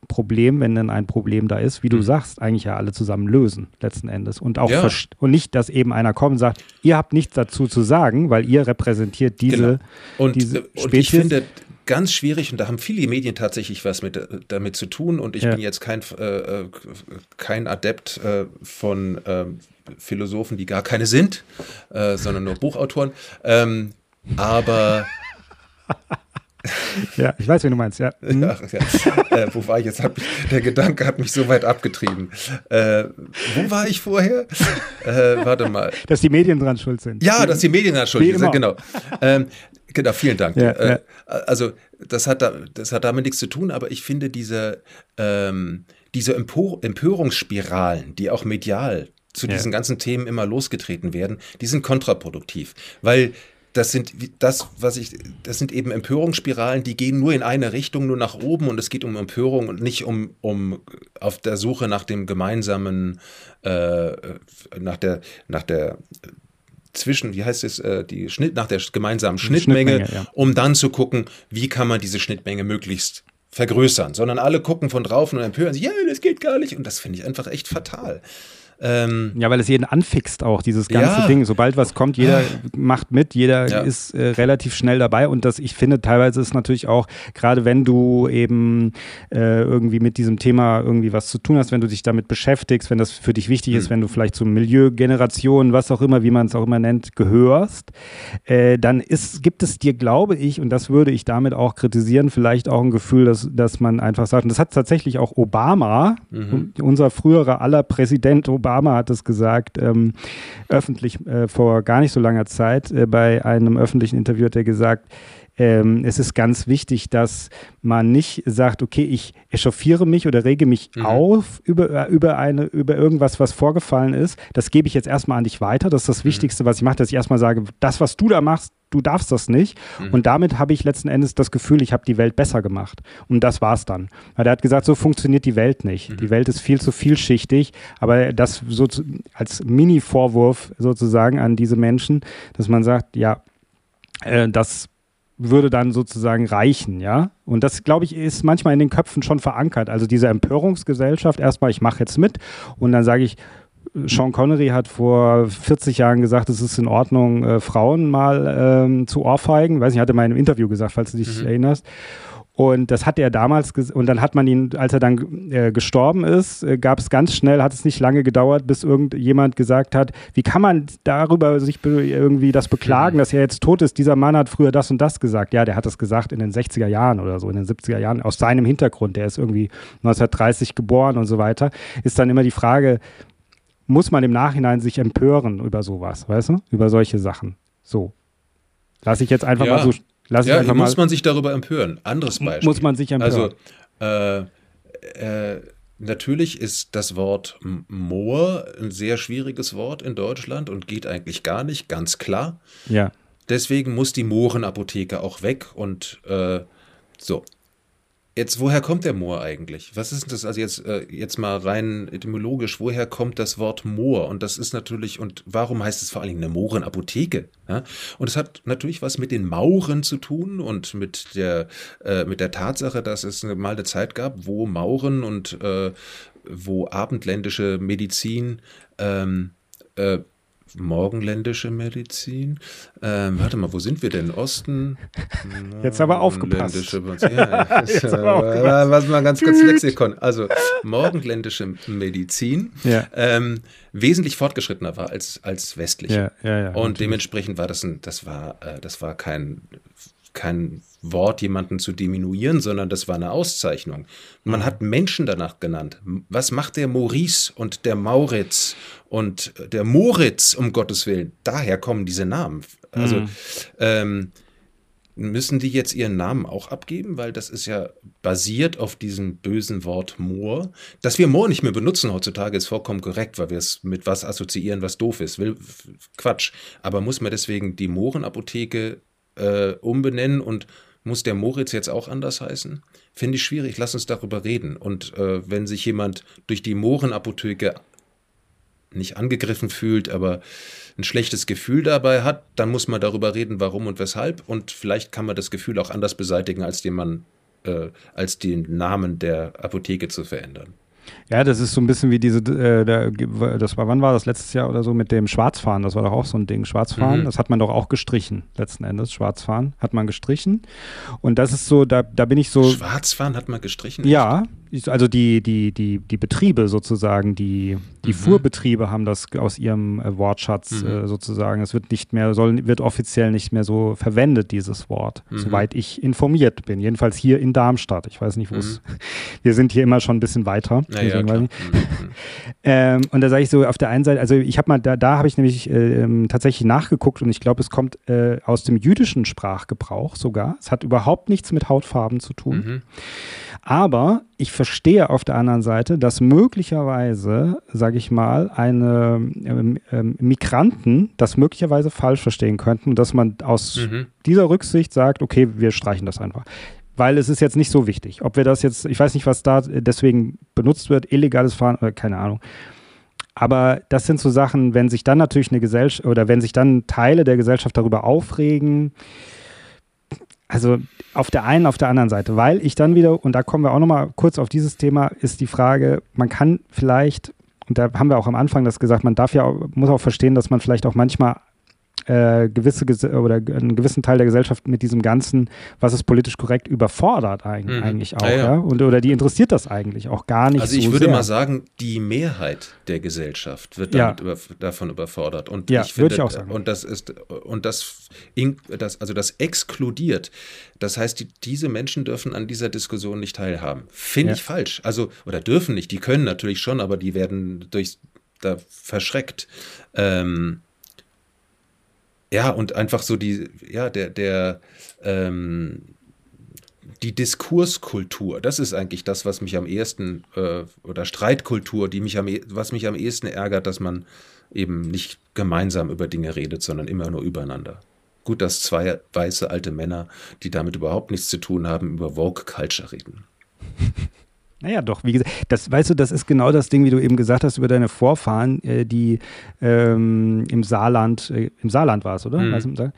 Problem, wenn denn ein Problem da ist, wie du mhm. sagst, eigentlich ja alle zusammen lösen, letzten Endes. Und auch ja. und nicht, dass eben einer kommt und sagt, ihr habt nichts dazu zu sagen, weil ihr repräsentiert diese, genau. und, diese Spezies. Und ich finde, ganz schwierig und da haben viele Medien tatsächlich was mit, damit zu tun und ich ja. bin jetzt kein, äh, äh, kein Adept äh, von äh, Philosophen, die gar keine sind, äh, sondern nur Buchautoren. Ähm, aber ja, ich weiß, wie du meinst, ja. Mhm. ja, ja. Äh, wo war ich jetzt? der Gedanke hat mich so weit abgetrieben. Äh, wo war ich vorher? Äh, warte mal. Dass die Medien dran schuld sind. Ja, dass die Medien dran schuld sind, genau. Ähm, genau, vielen Dank. Ja, äh, also, das hat, da, das hat damit nichts zu tun, aber ich finde diese, ähm, diese Empor Empörungsspiralen, die auch medial zu diesen ganzen Themen immer losgetreten werden, die sind kontraproduktiv, weil das sind das, was ich, das sind eben Empörungsspiralen, die gehen nur in eine Richtung, nur nach oben und es geht um Empörung und nicht um, um auf der Suche nach dem gemeinsamen, äh, nach der, nach der zwischen, wie heißt es, äh, die Schnitt, nach der gemeinsamen Schnittmenge, Schnittmenge ja. um dann zu gucken, wie kann man diese Schnittmenge möglichst vergrößern, sondern alle gucken von drauf und empören sich, ja, das geht gar nicht und das finde ich einfach echt fatal. Ähm, ja, weil es jeden anfixt auch, dieses ganze ja. Ding. Sobald was kommt, jeder ah. macht mit, jeder ja. ist äh, relativ schnell dabei. Und das, ich finde, teilweise ist natürlich auch, gerade wenn du eben äh, irgendwie mit diesem Thema irgendwie was zu tun hast, wenn du dich damit beschäftigst, wenn das für dich wichtig mhm. ist, wenn du vielleicht zur Milieugeneration, was auch immer, wie man es auch immer nennt, gehörst, äh, dann ist, gibt es dir, glaube ich, und das würde ich damit auch kritisieren, vielleicht auch ein Gefühl, dass, dass man einfach sagt, und das hat tatsächlich auch Obama, mhm. unser früherer aller Präsident Obama, Obama hat es gesagt, ähm, öffentlich äh, vor gar nicht so langer Zeit. Äh, bei einem öffentlichen Interview hat er gesagt, ähm, es ist ganz wichtig, dass man nicht sagt, okay, ich echauffiere mich oder rege mich mhm. auf über, äh, über, eine, über irgendwas, was vorgefallen ist. Das gebe ich jetzt erstmal an dich weiter. Das ist das mhm. Wichtigste, was ich mache, dass ich erstmal sage, das, was du da machst, du darfst das nicht. Mhm. Und damit habe ich letzten Endes das Gefühl, ich habe die Welt besser gemacht. Und das war's dann. Weil er hat gesagt, so funktioniert die Welt nicht. Mhm. Die Welt ist viel zu vielschichtig. Aber das so als Mini-Vorwurf sozusagen an diese Menschen, dass man sagt, ja, äh, das würde dann sozusagen reichen, ja. Und das, glaube ich, ist manchmal in den Köpfen schon verankert. Also diese Empörungsgesellschaft, erstmal, ich mache jetzt mit und dann sage ich, Sean Connery hat vor 40 Jahren gesagt, es ist in Ordnung, äh, Frauen mal ähm, zu ohrfeigen. Weiß nicht, hatte mal in einem Interview gesagt, falls du dich mhm. erinnerst. Und das hat er damals, und dann hat man ihn, als er dann äh, gestorben ist, äh, gab es ganz schnell, hat es nicht lange gedauert, bis irgendjemand gesagt hat, wie kann man darüber sich irgendwie das beklagen, dass er jetzt tot ist? Dieser Mann hat früher das und das gesagt. Ja, der hat das gesagt in den 60er Jahren oder so, in den 70er Jahren, aus seinem Hintergrund. Der ist irgendwie 1930 geboren und so weiter. Ist dann immer die Frage, muss man im Nachhinein sich empören über sowas, weißt du? Über solche Sachen. So. Lass ich jetzt einfach ja. mal so Lass ja, muss mal, man sich darüber empören. Anderes Beispiel. Muss man sich empören. Also, äh, äh, natürlich ist das Wort Moor ein sehr schwieriges Wort in Deutschland und geht eigentlich gar nicht, ganz klar. Ja. Deswegen muss die Mohrenapotheke auch weg und äh, so. Jetzt, woher kommt der Moor eigentlich? Was ist das? Also jetzt, äh, jetzt mal rein etymologisch, woher kommt das Wort Moor? Und das ist natürlich, und warum heißt es vor allen Dingen eine Mohrenapotheke? Ja? Und es hat natürlich was mit den Mauren zu tun und mit der, äh, mit der Tatsache, dass es mal eine Zeit gab, wo Mauren und äh, wo abendländische Medizin ähm, äh, morgenländische Medizin. Ähm, warte mal, wo sind wir denn? Osten? Jetzt aber aufgepasst. Ja, Jetzt aber aufgepasst. Was mal ganz kurz Lexikon. Also morgenländische Medizin ja. ähm, wesentlich fortgeschrittener war als, als westliche. Ja, Und natürlich. dementsprechend war das ein, das war, äh, das war kein kein Wort, jemanden zu diminuieren, sondern das war eine Auszeichnung. Man hat Menschen danach genannt. Was macht der Maurice und der Mauritz und der Moritz, um Gottes Willen? Daher kommen diese Namen. Also mhm. ähm, müssen die jetzt ihren Namen auch abgeben, weil das ist ja basiert auf diesem bösen Wort Moor. Dass wir Moor nicht mehr benutzen heutzutage ist vollkommen korrekt, weil wir es mit was assoziieren, was doof ist. Will, Quatsch. Aber muss man deswegen die Mohrenapotheke äh, umbenennen und muss der Moritz jetzt auch anders heißen? Finde ich schwierig, lass uns darüber reden. Und äh, wenn sich jemand durch die Mohrenapotheke nicht angegriffen fühlt, aber ein schlechtes Gefühl dabei hat, dann muss man darüber reden, warum und weshalb. Und vielleicht kann man das Gefühl auch anders beseitigen, als den man, äh, als den Namen der Apotheke zu verändern. Ja, das ist so ein bisschen wie diese, äh, das war, wann war das, letztes Jahr oder so mit dem Schwarzfahren, das war doch auch so ein Ding, Schwarzfahren, mhm. das hat man doch auch gestrichen, letzten Endes, Schwarzfahren hat man gestrichen. Und das ist so, da, da bin ich so... Schwarzfahren hat man gestrichen? Ja, also die, die, die, die Betriebe sozusagen, die, die mhm. Fuhrbetriebe haben das aus ihrem äh, Wortschatz mhm. äh, sozusagen. Es wird nicht mehr, soll, wird offiziell nicht mehr so verwendet, dieses Wort, mhm. soweit ich informiert bin. Jedenfalls hier in Darmstadt. Ich weiß nicht, wo es. Mhm. Wir sind hier immer schon ein bisschen weiter. Ja, ja, mhm, mhm. ähm, und da sage ich so, auf der einen Seite, also ich habe mal, da, da habe ich nämlich äh, tatsächlich nachgeguckt und ich glaube, es kommt äh, aus dem jüdischen Sprachgebrauch sogar. Es hat überhaupt nichts mit Hautfarben zu tun. Aber ich verstehe auf der anderen Seite, dass möglicherweise, sage ich mal, eine ähm, ähm, Migranten das möglicherweise falsch verstehen könnten dass man aus mhm. dieser Rücksicht sagt, okay, wir streichen das einfach. Weil es ist jetzt nicht so wichtig. Ob wir das jetzt, ich weiß nicht, was da deswegen benutzt wird, illegales Fahren oder keine Ahnung. Aber das sind so Sachen, wenn sich dann natürlich eine Gesellschaft oder wenn sich dann Teile der Gesellschaft darüber aufregen, also auf der einen, auf der anderen Seite, weil ich dann wieder, und da kommen wir auch nochmal kurz auf dieses Thema, ist die Frage, man kann vielleicht, und da haben wir auch am Anfang das gesagt, man darf ja, muss auch verstehen, dass man vielleicht auch manchmal äh, gewisse oder einen gewissen Teil der Gesellschaft mit diesem ganzen, was ist politisch korrekt, überfordert eigentlich, mhm. eigentlich auch, ja, ja. Und oder die interessiert das eigentlich auch gar nicht. Also ich so würde sehr. mal sagen, die Mehrheit der Gesellschaft wird ja. über, davon überfordert. Und ja, ich finde, ich auch sagen. und das ist und das, das also das exkludiert. Das heißt, die, diese Menschen dürfen an dieser Diskussion nicht teilhaben. Finde ich falsch. Also oder dürfen nicht. Die können natürlich schon, aber die werden durch da verschreckt. Ähm, ja, und einfach so die, ja, der, der, ähm, die Diskurskultur, das ist eigentlich das, was mich am ehesten, äh, oder Streitkultur, die mich am, e, was mich am ehesten ärgert, dass man eben nicht gemeinsam über Dinge redet, sondern immer nur übereinander. Gut, dass zwei weiße alte Männer, die damit überhaupt nichts zu tun haben, über Vogue Culture reden. Naja, doch, wie gesagt, das, weißt du, das ist genau das Ding, wie du eben gesagt hast über deine Vorfahren, äh, die ähm, im Saarland, äh, im Saarland war es, oder? Mhm. Weißt du,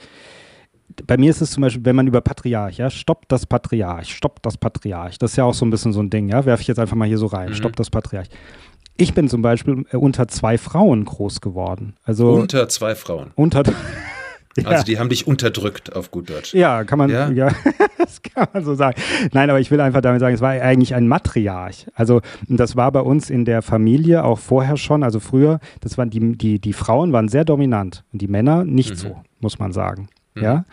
bei mir ist es zum Beispiel, wenn man über Patriarch, ja, stoppt das Patriarch, stoppt das Patriarch. Das ist ja auch so ein bisschen so ein Ding, ja, werfe ich jetzt einfach mal hier so rein, mhm. stoppt das Patriarch. Ich bin zum Beispiel äh, unter zwei Frauen groß geworden. Also unter zwei Frauen. Unter Ja. Also die haben dich unterdrückt auf gut Deutsch. Ja, kann man, ja, ja das kann man so sagen. Nein, aber ich will einfach damit sagen, es war eigentlich ein Matriarch. Also das war bei uns in der Familie auch vorher schon, also früher, das waren die, die, die Frauen waren sehr dominant und die Männer nicht mhm. so, muss man sagen. Mhm. Ja,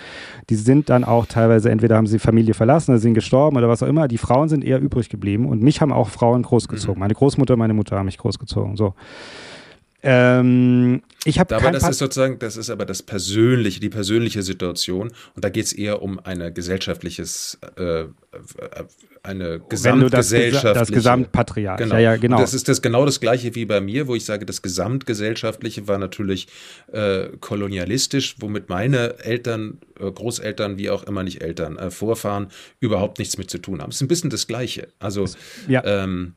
die sind dann auch teilweise, entweder haben sie Familie verlassen oder sind gestorben oder was auch immer. Die Frauen sind eher übrig geblieben und mich haben auch Frauen großgezogen. Mhm. Meine Großmutter, meine Mutter haben mich großgezogen. So. Ähm, ich habe aber das ist sozusagen, das ist aber das persönliche, die persönliche Situation und da geht es eher um eine gesellschaftliches, äh, eine gesamtgesellschaftliche, das, das Gesamtpatriarch. Genau. Ja, ja, genau. Und das ist das genau das gleiche wie bei mir, wo ich sage, das gesamtgesellschaftliche war natürlich äh, kolonialistisch, womit meine Eltern, äh, Großeltern, wie auch immer nicht Eltern, äh, Vorfahren überhaupt nichts mit zu tun haben. Es ist ein bisschen das Gleiche. Also, ja. ähm,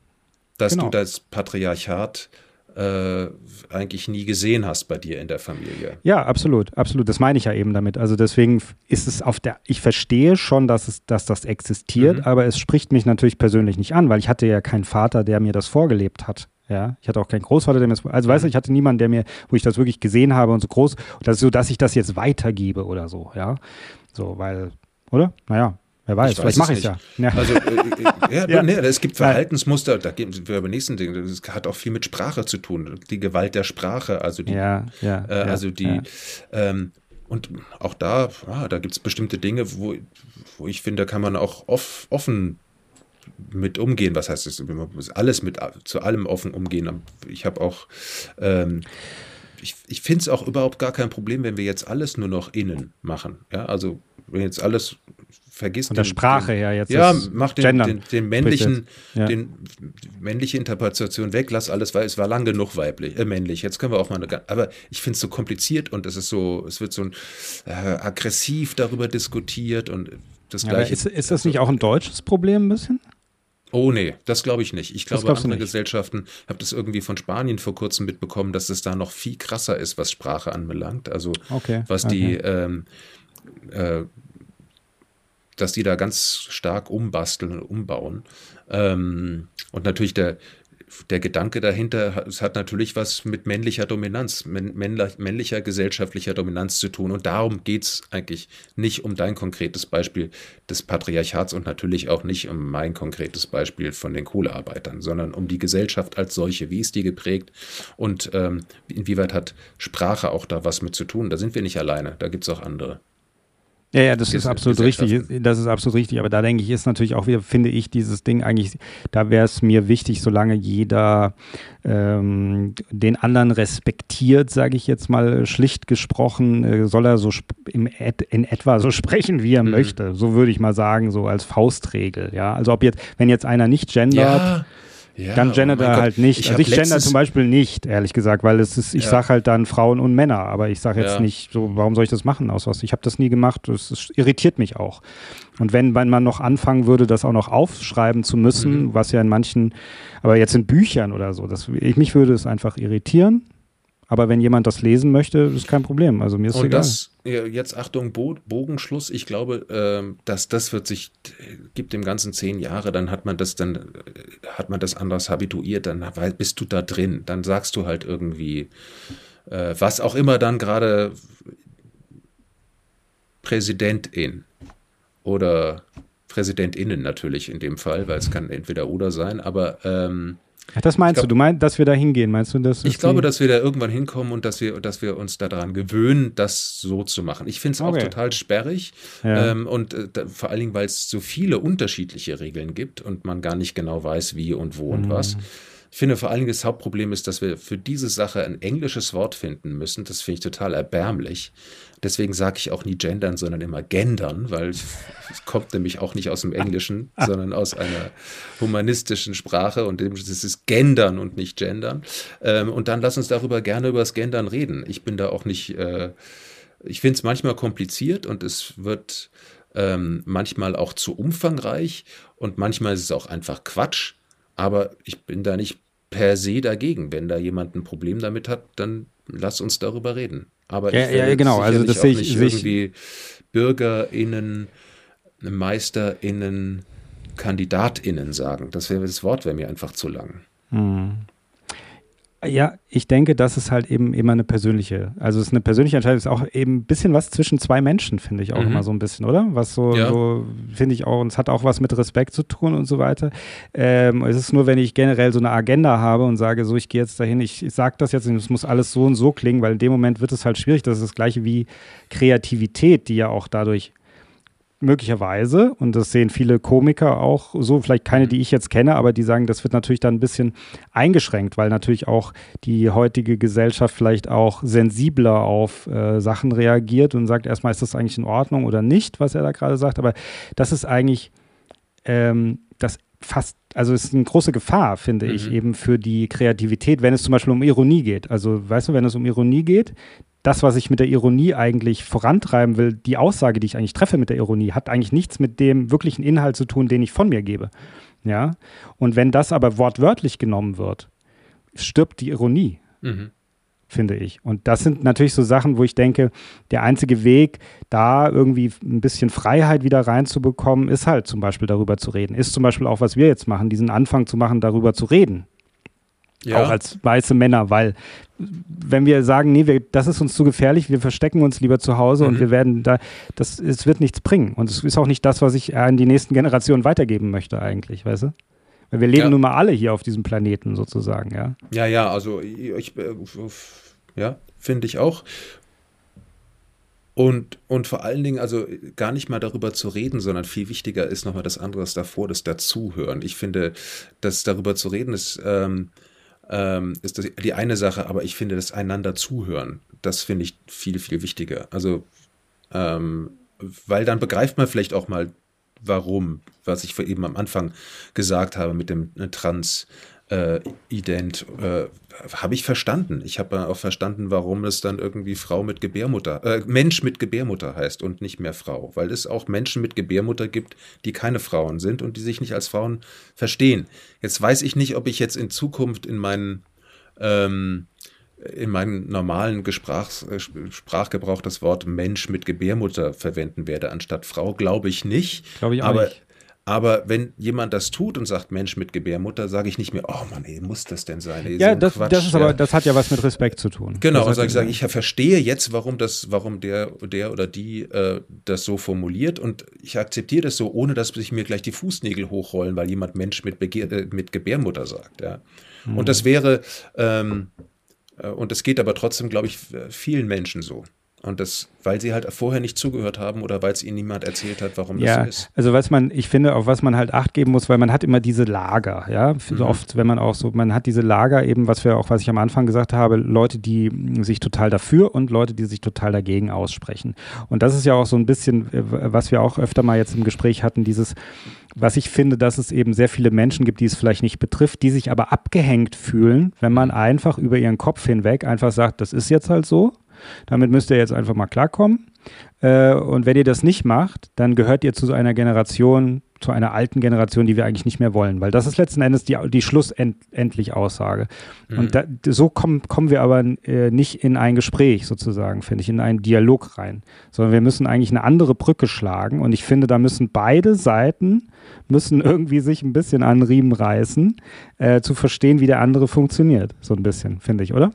dass genau. du das Patriarchat äh, eigentlich nie gesehen hast bei dir in der Familie. Ja, absolut, absolut. Das meine ich ja eben damit. Also deswegen ist es auf der, ich verstehe schon, dass es, dass das existiert, mhm. aber es spricht mich natürlich persönlich nicht an, weil ich hatte ja keinen Vater, der mir das vorgelebt hat. Ja, ich hatte auch keinen Großvater, der mir das, also weißt du, ich hatte niemanden, der mir, wo ich das wirklich gesehen habe und so groß, das ist so, dass ich das jetzt weitergebe oder so, ja. So, weil, oder? Naja, Wer weiß, Ich vielleicht mache ich ja. Also, äh, äh, ja, Ja. Nee, es gibt Verhaltensmuster, da gehen wir über nächsten Dinge. Das hat auch viel mit Sprache zu tun. Die Gewalt der Sprache, also die, ja, ja, äh, also die, ähm, und auch da, ah, da gibt es bestimmte Dinge, wo, wo ich finde, kann man auch off, offen mit umgehen. Was heißt das? Man muss alles mit zu allem offen umgehen. Ich habe auch, ähm, ich, ich finde es auch überhaupt gar kein Problem, wenn wir jetzt alles nur noch innen machen. Ja, also wenn jetzt alles vergisst. Von der den- Sprache den, her jetzt. Ja, mach den, den, den männlichen, Ja. den männliche Interpretation weg, lass alles, weil es war lang genug weiblich, äh, männlich. Jetzt können wir auch mal eine, aber ich finde es so kompliziert und es ist so, es wird so ein, äh, aggressiv darüber diskutiert und das Ja, gleiche. ist, ist das nicht auch ein deutsches Problem ein bisschen? Oh nee, das glaube ich nicht. Ich glaube, andere nicht? Gesellschaften, ich habe das irgendwie von Spanien vor kurzem mitbekommen, dass es da noch viel krasser ist, was Sprache anbelangt. Also Okay. was die, ähm, äh, dass die da ganz stark umbasteln und umbauen. Ähm, und natürlich der, der Gedanke dahinter, es hat natürlich was mit männlicher Dominanz, männ- männlich- männlicher gesellschaftlicher Dominanz zu tun. Und darum geht es eigentlich nicht um dein konkretes Beispiel des Patriarchats und natürlich auch nicht um mein konkretes Beispiel von den Kohlearbeitern, sondern um die Gesellschaft als solche. Wie ist die geprägt und ähm, inwieweit hat Sprache auch da was mit zu tun? Da sind wir nicht alleine, da gibt es auch andere. Ja, ja, das Ges- ist absolut richtig. Das ist absolut richtig. Aber da denke ich, ist natürlich auch wieder, finde ich, dieses Ding eigentlich, da wäre es mir wichtig, solange jeder ähm, den anderen respektiert, sage ich jetzt mal schlicht gesprochen, äh, soll er so im et in etwa so sprechen, wie er Mhm. möchte. So würde ich mal sagen, so als Faustregel. Ja, also ob jetzt, wenn jetzt einer nicht gendert, ja, dann oh gendert mein er Gott. halt nicht. Ich also ich gender zum Beispiel nicht, ehrlich gesagt, weil es ist, ich Ja. sage halt dann Frauen und Männer, aber ich sage jetzt Ja. nicht so, warum soll ich das machen aus was? Ich habe das nie gemacht, das, das irritiert mich auch. Und wenn wenn man noch anfangen würde, das auch noch aufschreiben zu müssen, Mhm. was ja in manchen, aber jetzt in Büchern oder so, das, ich, mich würde es einfach irritieren. Aber wenn jemand das lesen möchte, ist kein Problem. Also mir ist Und egal. das, jetzt Achtung, Bo Bogenschluss. Ich glaube, ähm, dass das wird sich, gibt dem Ganzen zehn Jahre, dann hat man das, dann äh, hat man das anders habituiert, dann bist du da drin, dann sagst du halt irgendwie, äh, was auch immer dann gerade Präsidentin oder Präsidentinnen natürlich in dem Fall, weil es kann entweder oder sein, aber ähm, Ach, das meinst glaub- du? Du meinst, dass wir da hingehen? Meinst du, dass ich glaube, dass wir da irgendwann hinkommen und dass wir, dass wir uns daran gewöhnen, das so zu machen. Ich finde es auch Okay. total sperrig Ja. ähm, und äh, da, vor allen Dingen, weil es so viele unterschiedliche Regeln gibt und man gar nicht genau weiß, wie und wo Mhm. und was. Ich finde vor allen Dingen das Hauptproblem ist, dass wir für diese Sache ein englisches Wort finden müssen. Das finde ich total erbärmlich. Deswegen sage ich auch nie gendern, sondern immer gendern, weil es kommt nämlich auch nicht aus dem Englischen, sondern aus einer humanistischen Sprache und dem- ist gendern und nicht gendern. Ähm, und dann lass uns darüber gerne über das Gendern reden. Ich bin da auch nicht, äh, ich finde es manchmal kompliziert und es wird ähm, manchmal auch zu umfangreich und manchmal ist es auch einfach Quatsch. Aber ich bin da nicht per se dagegen. Wenn da jemand ein Problem damit hat, dann lass uns darüber reden. Aber Ja, ich werde ja, genau. Also das sehe ich- irgendwie BürgerInnen, MeisterInnen, KandidatInnen sagen. Das wäre das Wort wäre mir einfach zu lang. Ja, ich denke, das ist halt eben immer eine persönliche, also es ist eine persönliche Entscheidung, es ist auch eben ein bisschen was zwischen zwei Menschen, finde ich auch Mhm. immer so ein bisschen, oder? Was so, Ja. so finde ich auch, und es hat auch was mit Respekt zu tun und so weiter. Ähm, es ist nur, wenn ich generell so eine Agenda habe und sage, so, ich gehe jetzt dahin, ich, ich sage das jetzt und es muss alles so und so klingen, weil in dem Moment wird es halt schwierig. Das ist das gleiche wie Kreativität, die ja auch dadurch möglicherweise, und das sehen viele Komiker auch so, vielleicht keine, die ich jetzt kenne, aber die sagen, das wird natürlich dann ein bisschen eingeschränkt, weil natürlich auch die heutige Gesellschaft vielleicht auch sensibler auf äh, Sachen reagiert und sagt erstmal, ist das eigentlich in Ordnung oder nicht, was er da gerade sagt, aber das ist eigentlich ähm, das fast, also es ist eine große Gefahr, finde ich, Mhm. eben für die Kreativität, wenn es zum Beispiel um Ironie geht. Also, weißt du, wenn es um Ironie geht, das, was ich mit der Ironie eigentlich vorantreiben will, die Aussage, die ich eigentlich treffe mit der Ironie, hat eigentlich nichts mit dem wirklichen Inhalt zu tun, den ich von mir gebe. Ja. Und wenn das aber wortwörtlich genommen wird, stirbt die Ironie Mhm. finde ich. Und das sind natürlich so Sachen, wo ich denke, der einzige Weg, da irgendwie ein bisschen Freiheit wieder reinzubekommen, ist halt zum Beispiel darüber zu reden. Ist zum Beispiel auch, was wir jetzt machen, diesen Anfang zu machen, darüber zu reden. Ja. Auch als weiße Männer, weil wenn wir sagen, nee, wir, das ist uns zu gefährlich, wir verstecken uns lieber zu Hause mhm. und wir werden da, das, es wird nichts bringen. Und es ist auch nicht das, was ich an die nächsten Generationen weitergeben möchte eigentlich, weißt du? Weil wir leben ja. nun mal alle hier auf diesem Planeten sozusagen, ja. Ja, ja, also ich, äh, ja, finde ich auch. Und, und vor allen Dingen, also gar nicht mal darüber zu reden, sondern viel wichtiger ist nochmal das andere davor, das Dazuhören. Ich finde, dass darüber zu reden ist, ähm, ähm, ist das die eine Sache, aber ich finde, das einander zuhören, das finde ich viel, viel wichtiger. Also, ähm, weil dann begreift man vielleicht auch mal, warum, was ich eben am Anfang gesagt habe mit dem äh, Trans, äh, ident, äh, habe ich verstanden. Ich habe auch verstanden, warum es dann irgendwie Frau mit Gebärmutter, äh, Mensch mit Gebärmutter heißt und nicht mehr Frau, weil es auch Menschen mit Gebärmutter gibt, die keine Frauen sind und die sich nicht als Frauen verstehen. Jetzt weiß ich nicht, ob ich jetzt in Zukunft in meinen ähm, in meinem normalen Gesprachs, äh, Sprachgebrauch das Wort Mensch mit Gebärmutter verwenden werde anstatt Frau, glaube ich nicht. Glaube ich auch aber, nicht. Aber wenn jemand das tut und sagt Mensch mit Gebärmutter, sage ich nicht mehr, oh Mann, ey, muss das denn sein? Ey, ja, so das, Quatsch, das ist ja. aber, das hat ja was mit Respekt zu tun. Genau, und sage ich, sag, ich verstehe jetzt, warum das, warum der, der oder die äh, das so formuliert und ich akzeptiere das so, ohne dass sich mir gleich die Fußnägel hochrollen, weil jemand Mensch mit, Begehr, äh, mit Gebärmutter sagt. Ja. Mhm. Und das wäre, ähm, äh, und es geht aber trotzdem, glaube ich, vielen Menschen so. Und das, weil sie halt vorher nicht zugehört haben oder weil es ihnen niemand erzählt hat, warum ja, das so ist. Also was man, ich finde, auf was man halt Acht geben muss, weil man hat immer diese Lager, ja. So mhm. oft, wenn man auch so, man hat diese Lager eben, was wir auch, was ich am Anfang gesagt habe, Leute, die sich total dafür und Leute, die sich total dagegen aussprechen. Und das ist ja auch so ein bisschen, was wir auch öfter mal jetzt im Gespräch hatten, dieses, was ich finde, dass es eben sehr viele Menschen gibt, die es vielleicht nicht betrifft, die sich aber abgehängt fühlen, wenn man einfach über ihren Kopf hinweg einfach sagt, das ist jetzt halt so damit müsst ihr jetzt einfach mal klarkommen. Äh, und wenn ihr das nicht macht, dann gehört ihr zu so einer Generation, zu einer alten Generation, die wir eigentlich nicht mehr wollen. Weil das ist letzten Endes die, die schlussendlich Aussage. Mhm. Und da, so kommen, kommen wir aber äh, nicht in ein Gespräch sozusagen, finde ich, in einen Dialog rein. Sondern wir müssen eigentlich eine andere Brücke schlagen. Und ich finde, da müssen beide Seiten müssen irgendwie sich ein bisschen an Riemen reißen, äh, zu verstehen, wie der andere funktioniert. So ein bisschen, finde ich, oder?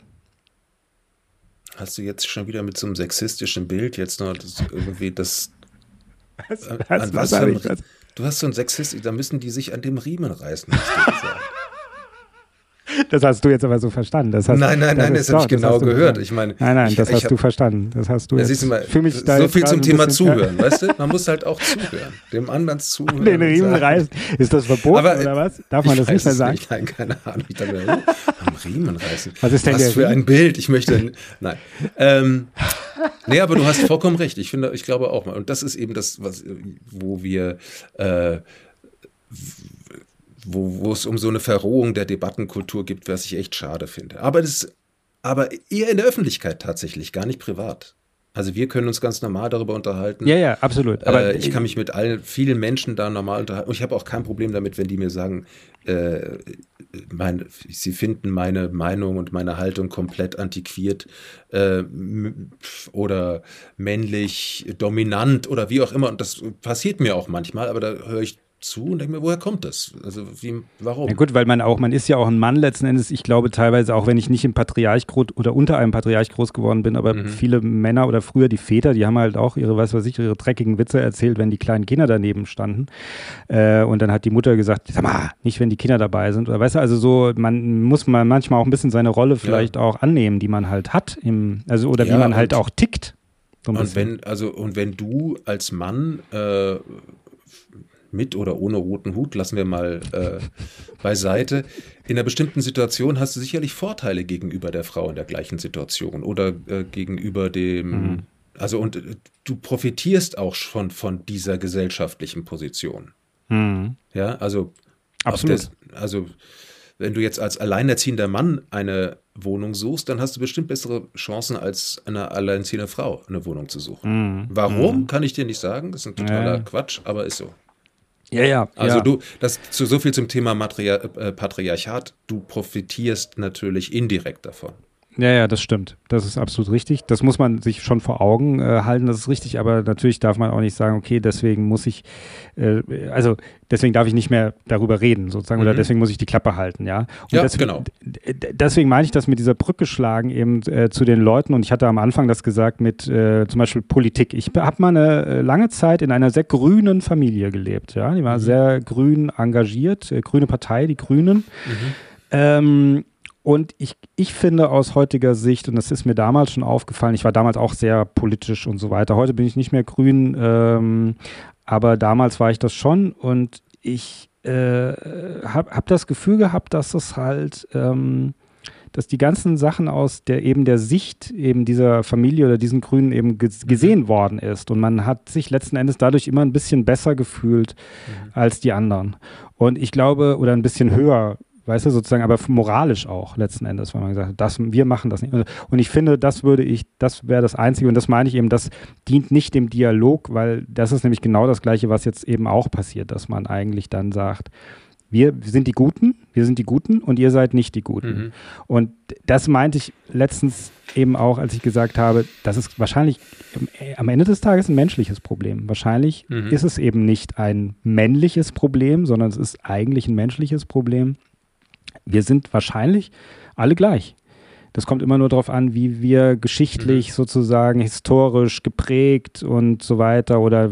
Hast du jetzt schon wieder mit so einem sexistischen Bild jetzt noch das, irgendwie das. Was, was, an was, was, was Du hast so ein Sexist, da müssen die sich an dem Riemen reißen, hast du gesagt. Das hast du jetzt aber so verstanden. Das hast, nein, nein, nein, das, das habe ich genau gehört. Ich meine, nein, nein, ich, das hast hab, du verstanden. Das hast du. Jetzt, mal, für mich so viel zum Thema Zuhören, weißt du? Man muss halt auch zuhören, dem anderen zuhören. Den Riemen reißen. Ist das verboten aber, oder was? Darf man das nicht mehr sagen? Nicht. Nein, keine Ahnung. Ich dachte, am Riemen reißen. Was ist denn was für ein Bild? Ich möchte, nein. Ähm, nee, aber du hast vollkommen recht. Ich finde, ich glaube auch mal. Und das ist eben das, was, wo wir äh, wo, wo es um so eine Verrohung der Debattenkultur gibt, was ich echt schade finde. Aber das, aber eher in der Öffentlichkeit tatsächlich, gar nicht privat. Also wir können uns ganz normal darüber unterhalten. Ja, ja, absolut. Aber äh, ich kann mich mit allen, vielen Menschen da normal unterhalten. Und ich habe auch kein Problem damit, wenn die mir sagen, äh, mein, sie finden meine Meinung und meine Haltung komplett antiquiert äh, oder männlich, dominant oder wie auch immer. Und das passiert mir auch manchmal, aber da höre ich zu und denke mir, woher kommt das? Also wie, warum? Ja gut, weil man auch, man ist ja auch ein Mann letzten Endes. Ich glaube teilweise, auch wenn ich nicht im Patriarch groß oder unter einem Patriarch groß geworden bin, aber mhm. viele Männer oder früher die Väter, die haben halt auch ihre, was weiß ich, ihre dreckigen Witze erzählt, wenn die kleinen Kinder daneben standen. Äh, und dann hat die Mutter gesagt, sag mal, nicht wenn die Kinder dabei sind. Oder weißt du, also so, man muss man manchmal auch ein bisschen seine Rolle vielleicht ja. auch annehmen, die man halt hat im, also oder ja, wie man halt auch tickt. So und wenn, also, und wenn du als Mann äh, mit oder ohne roten Hut, lassen wir mal äh, beiseite. In einer bestimmten Situation hast du sicherlich Vorteile gegenüber der Frau in der gleichen Situation oder äh, gegenüber dem, mhm. also und äh, du profitierst auch schon von dieser gesellschaftlichen Position. Mhm. Ja, also absolut. Der, also wenn du jetzt als alleinerziehender Mann eine Wohnung suchst, dann hast du bestimmt bessere Chancen als eine alleinerziehende Frau eine Wohnung zu suchen. Mhm. Warum, mhm. kann ich dir nicht sagen. Das ist ein totaler ja. Quatsch, aber ist so. Ja, ja. Also ja. du, das so viel zum Thema Matria äh, Patriarchat. Du profitierst natürlich indirekt davon. Ja, ja, das stimmt. Das ist absolut richtig. Das muss man sich schon vor Augen äh, halten, das ist richtig, aber natürlich darf man auch nicht sagen, okay, deswegen muss ich, äh, also deswegen darf ich nicht mehr darüber reden, sozusagen, mhm. oder deswegen muss ich die Klappe halten, ja. Und ja, deswegen, genau. Deswegen meine ich das mit dieser Brücke schlagen eben äh, zu den Leuten und ich hatte am Anfang das gesagt mit äh, zum Beispiel Politik. Ich habe mal eine äh, lange Zeit in einer sehr grünen Familie gelebt, ja. Die war mhm. sehr grün engagiert, äh, grüne Partei, die Grünen. Mhm. Ähm, und ich, ich finde aus heutiger Sicht, und das ist mir damals schon aufgefallen, ich war damals auch sehr politisch und so weiter. Heute bin ich nicht mehr grün, ähm, aber damals war ich das schon und ich äh, habe hab das Gefühl gehabt, dass es halt, ähm, dass die ganzen Sachen aus der eben der Sicht eben dieser Familie oder diesen Grünen eben gesehen mhm. worden ist. Und man hat sich letzten Endes dadurch immer ein bisschen besser gefühlt mhm. als die anderen. Und ich glaube, oder ein bisschen höher weißt du, sozusagen, aber moralisch auch letzten Endes, weil man gesagt hat, das, wir machen das nicht. Und ich finde, das würde ich, das wäre das Einzige, und das meine ich eben, das dient nicht dem Dialog, weil das ist nämlich genau das Gleiche, was jetzt eben auch passiert, dass man eigentlich dann sagt, wir sind die Guten, wir sind die Guten und ihr seid nicht die Guten. Mhm. Und das meinte ich letztens eben auch, als ich gesagt habe, das ist wahrscheinlich am Ende des Tages ein menschliches Problem. Wahrscheinlich mhm. ist es eben nicht ein männliches Problem, sondern es ist eigentlich ein menschliches Problem wir sind wahrscheinlich alle gleich. Das kommt immer nur darauf an, wie wir geschichtlich mhm. sozusagen historisch geprägt und so weiter oder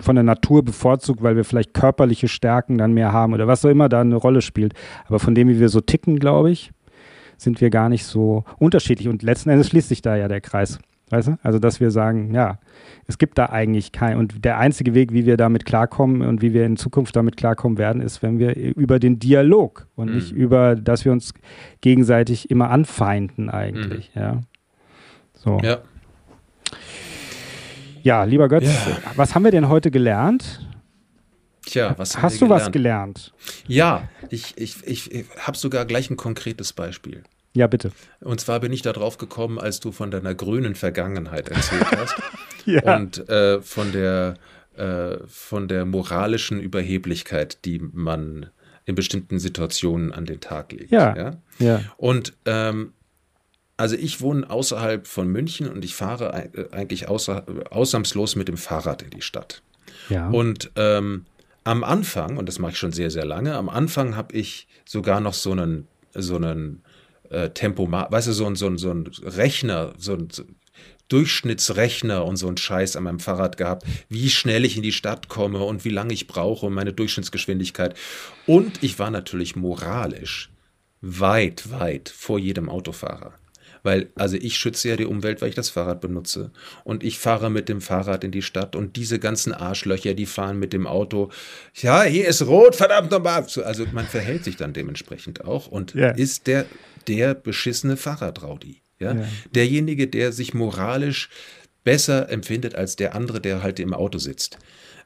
von der Natur bevorzugt, weil wir vielleicht körperliche Stärken dann mehr haben oder was auch immer da eine Rolle spielt. Aber von dem, wie wir so ticken, glaube ich, sind wir gar nicht so unterschiedlich. Und letzten Endes schließt sich da ja der Kreis. Weißt du? Also, dass wir sagen, ja, es gibt da eigentlich kein, und der einzige Weg, wie wir damit klarkommen und wie wir in Zukunft damit klarkommen werden, ist, wenn wir über den Dialog und mhm. nicht über, dass wir uns gegenseitig immer anfeinden eigentlich, mhm. ja. So. Ja. Ja, lieber Götz, ja. was haben wir denn heute gelernt? Tja, was Hast du gelernt? was gelernt? Ja, ich, ich, ich, ich habe sogar gleich ein konkretes Beispiel. Ja, bitte. Und zwar bin ich da drauf gekommen, als du von deiner grünen Vergangenheit erzählt hast. ja. Und äh, von der äh, von der moralischen Überheblichkeit, die man in bestimmten Situationen an den Tag legt. Ja. ja? ja. Und ähm, also ich wohne außerhalb von München und ich fahre eigentlich außer, ausnahmslos mit dem Fahrrad in die Stadt. Ja. Und ähm, am Anfang, und das mache ich schon sehr, sehr lange, am Anfang habe ich sogar noch so einen, so einen äh, Tempomat, weißt du, so ein, so ein, so ein Rechner, so ein Durchschnittsrechner und so ein Scheiß an meinem Fahrrad gehabt, wie schnell ich in die Stadt komme und wie lange ich brauche und meine Durchschnittsgeschwindigkeit. Und ich war natürlich moralisch weit, weit vor jedem Autofahrer. Weil, also ich schütze ja die Umwelt, weil ich das Fahrrad benutze. Und ich fahre mit dem Fahrrad in die Stadt und diese ganzen Arschlöcher, die fahren mit dem Auto. Ja, hier ist rot, verdammt nochmal. Also man verhält sich dann dementsprechend auch und yeah. ist der, der beschissene Fahrradraudi. Ja? ja? Derjenige, der sich moralisch besser empfindet als der andere, der halt im Auto sitzt.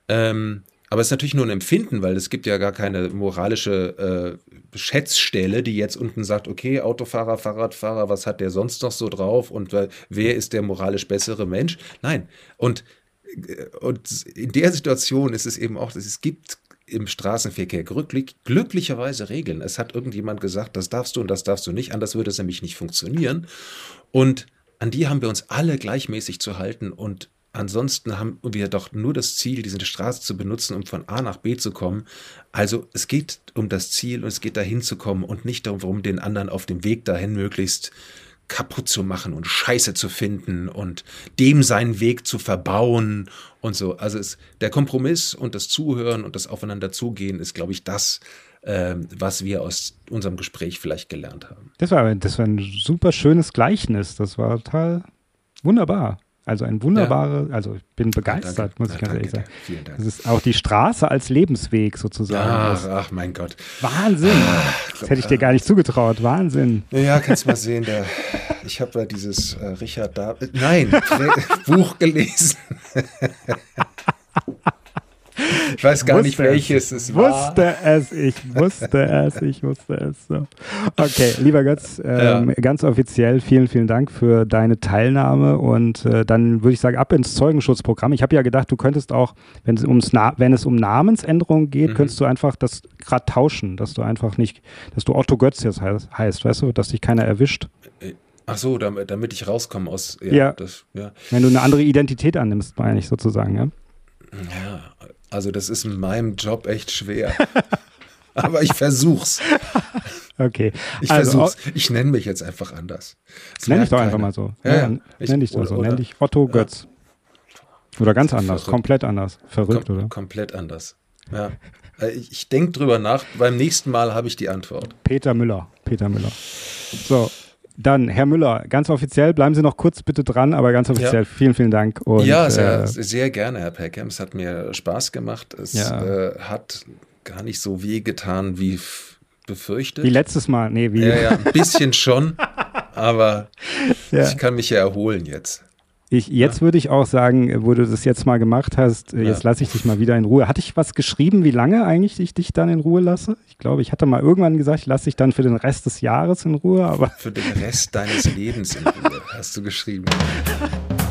Ähm, aber es ist natürlich nur ein Empfinden, weil es gibt ja gar keine moralische äh, Schätzstelle, die jetzt unten sagt, okay, Autofahrer, Fahrradfahrer, was hat der sonst noch so drauf und äh, wer ist der moralisch bessere Mensch? Nein. Und, äh, und in der Situation ist es eben auch, dass es gibt im Straßenverkehr glücklich, glücklicherweise Regeln. Es hat irgendjemand gesagt, das darfst du und das darfst du nicht, anders würde es nämlich nicht funktionieren. Und an die haben wir uns alle gleichmäßig zu halten und ansonsten haben wir doch nur das Ziel, diese Straße zu benutzen, um von A nach B zu kommen. Also es geht um das Ziel und es geht dahin zu kommen und nicht darum, den anderen auf dem Weg dahin möglichst kaputt zu machen und Scheiße zu finden und dem seinen Weg zu verbauen und so. Also es, der Kompromiss und das Zuhören und das Aufeinander zugehen ist, glaube ich, das, äh, was wir aus unserem Gespräch vielleicht gelernt haben. Das war, das war ein super schönes Gleichnis. Das war total wunderbar. Also ein wunderbarer, ja. also ich bin begeistert, ja, muss ich ganz ehrlich sagen. Vielen Dank. Das ist auch die Straße als Lebensweg sozusagen. Ach, ach mein Gott. Wahnsinn. Ach, das hätte ich dir gar nicht zugetraut. Wahnsinn. Ja, kannst mal sehen. Der, ich habe ja dieses äh, Richard David, nein, Buch gelesen. Ich weiß gar nicht, welches es, es war. Wusste es, ich wusste es, ich wusste es. So. Okay, lieber Götz, ähm, ja. ganz offiziell vielen, vielen Dank für deine Teilnahme und äh, dann würde ich sagen, ab ins Zeugenschutzprogramm. Ich habe ja gedacht, du könntest auch, wenn es, ums Na wenn es um Namensänderungen geht, mhm. könntest du einfach das gerade tauschen, dass du einfach nicht, dass du Otto Götz jetzt heißt, heißt, weißt du, dass dich keiner erwischt. Ach so, damit, damit ich rauskomme aus. Ja, ja. Das, ja. Wenn du eine andere Identität annimmst, meine ich sozusagen, ja? Ja, also das ist in meinem Job echt schwer. Aber ich versuch's. Okay. Ich also, versuch's. Ich nenne mich jetzt einfach anders. Das nenn dich doch einfach mal so. Ja, ja, nenn dich doch so. Nenn dich Otto Götz. Oder ganz anders, verrückt. komplett anders. Verrückt, Kom oder? Komplett anders. Ja. Äh, ich, ich denke drüber nach. Beim nächsten Mal habe ich die Antwort. Peter Müller. Peter Müller. So, dann, Herr Müller, ganz offiziell, bleiben Sie noch kurz bitte dran, aber ganz offiziell, ja. vielen, vielen Dank. Und, ja, sehr, äh, sehr gerne, Herr Peckham. Es hat mir Spaß gemacht. Es ja. äh, hat gar nicht so weh getan wie befürchtet. Wie letztes Mal, nee, wie. Ja, ja, ein bisschen schon, aber ich kann mich ja erholen jetzt. Ich, jetzt ja. würde ich auch sagen, wo du das jetzt mal gemacht hast, äh, jetzt ja. lasse ich dich mal wieder in Ruhe. Hatte ich was geschrieben, wie lange eigentlich ich dich dann in Ruhe lasse? Ich glaube, ich hatte mal irgendwann gesagt, ich lasse dich dann für den Rest des Jahres in Ruhe, aber. Für den Rest deines Lebens in Ruhe, hast du geschrieben.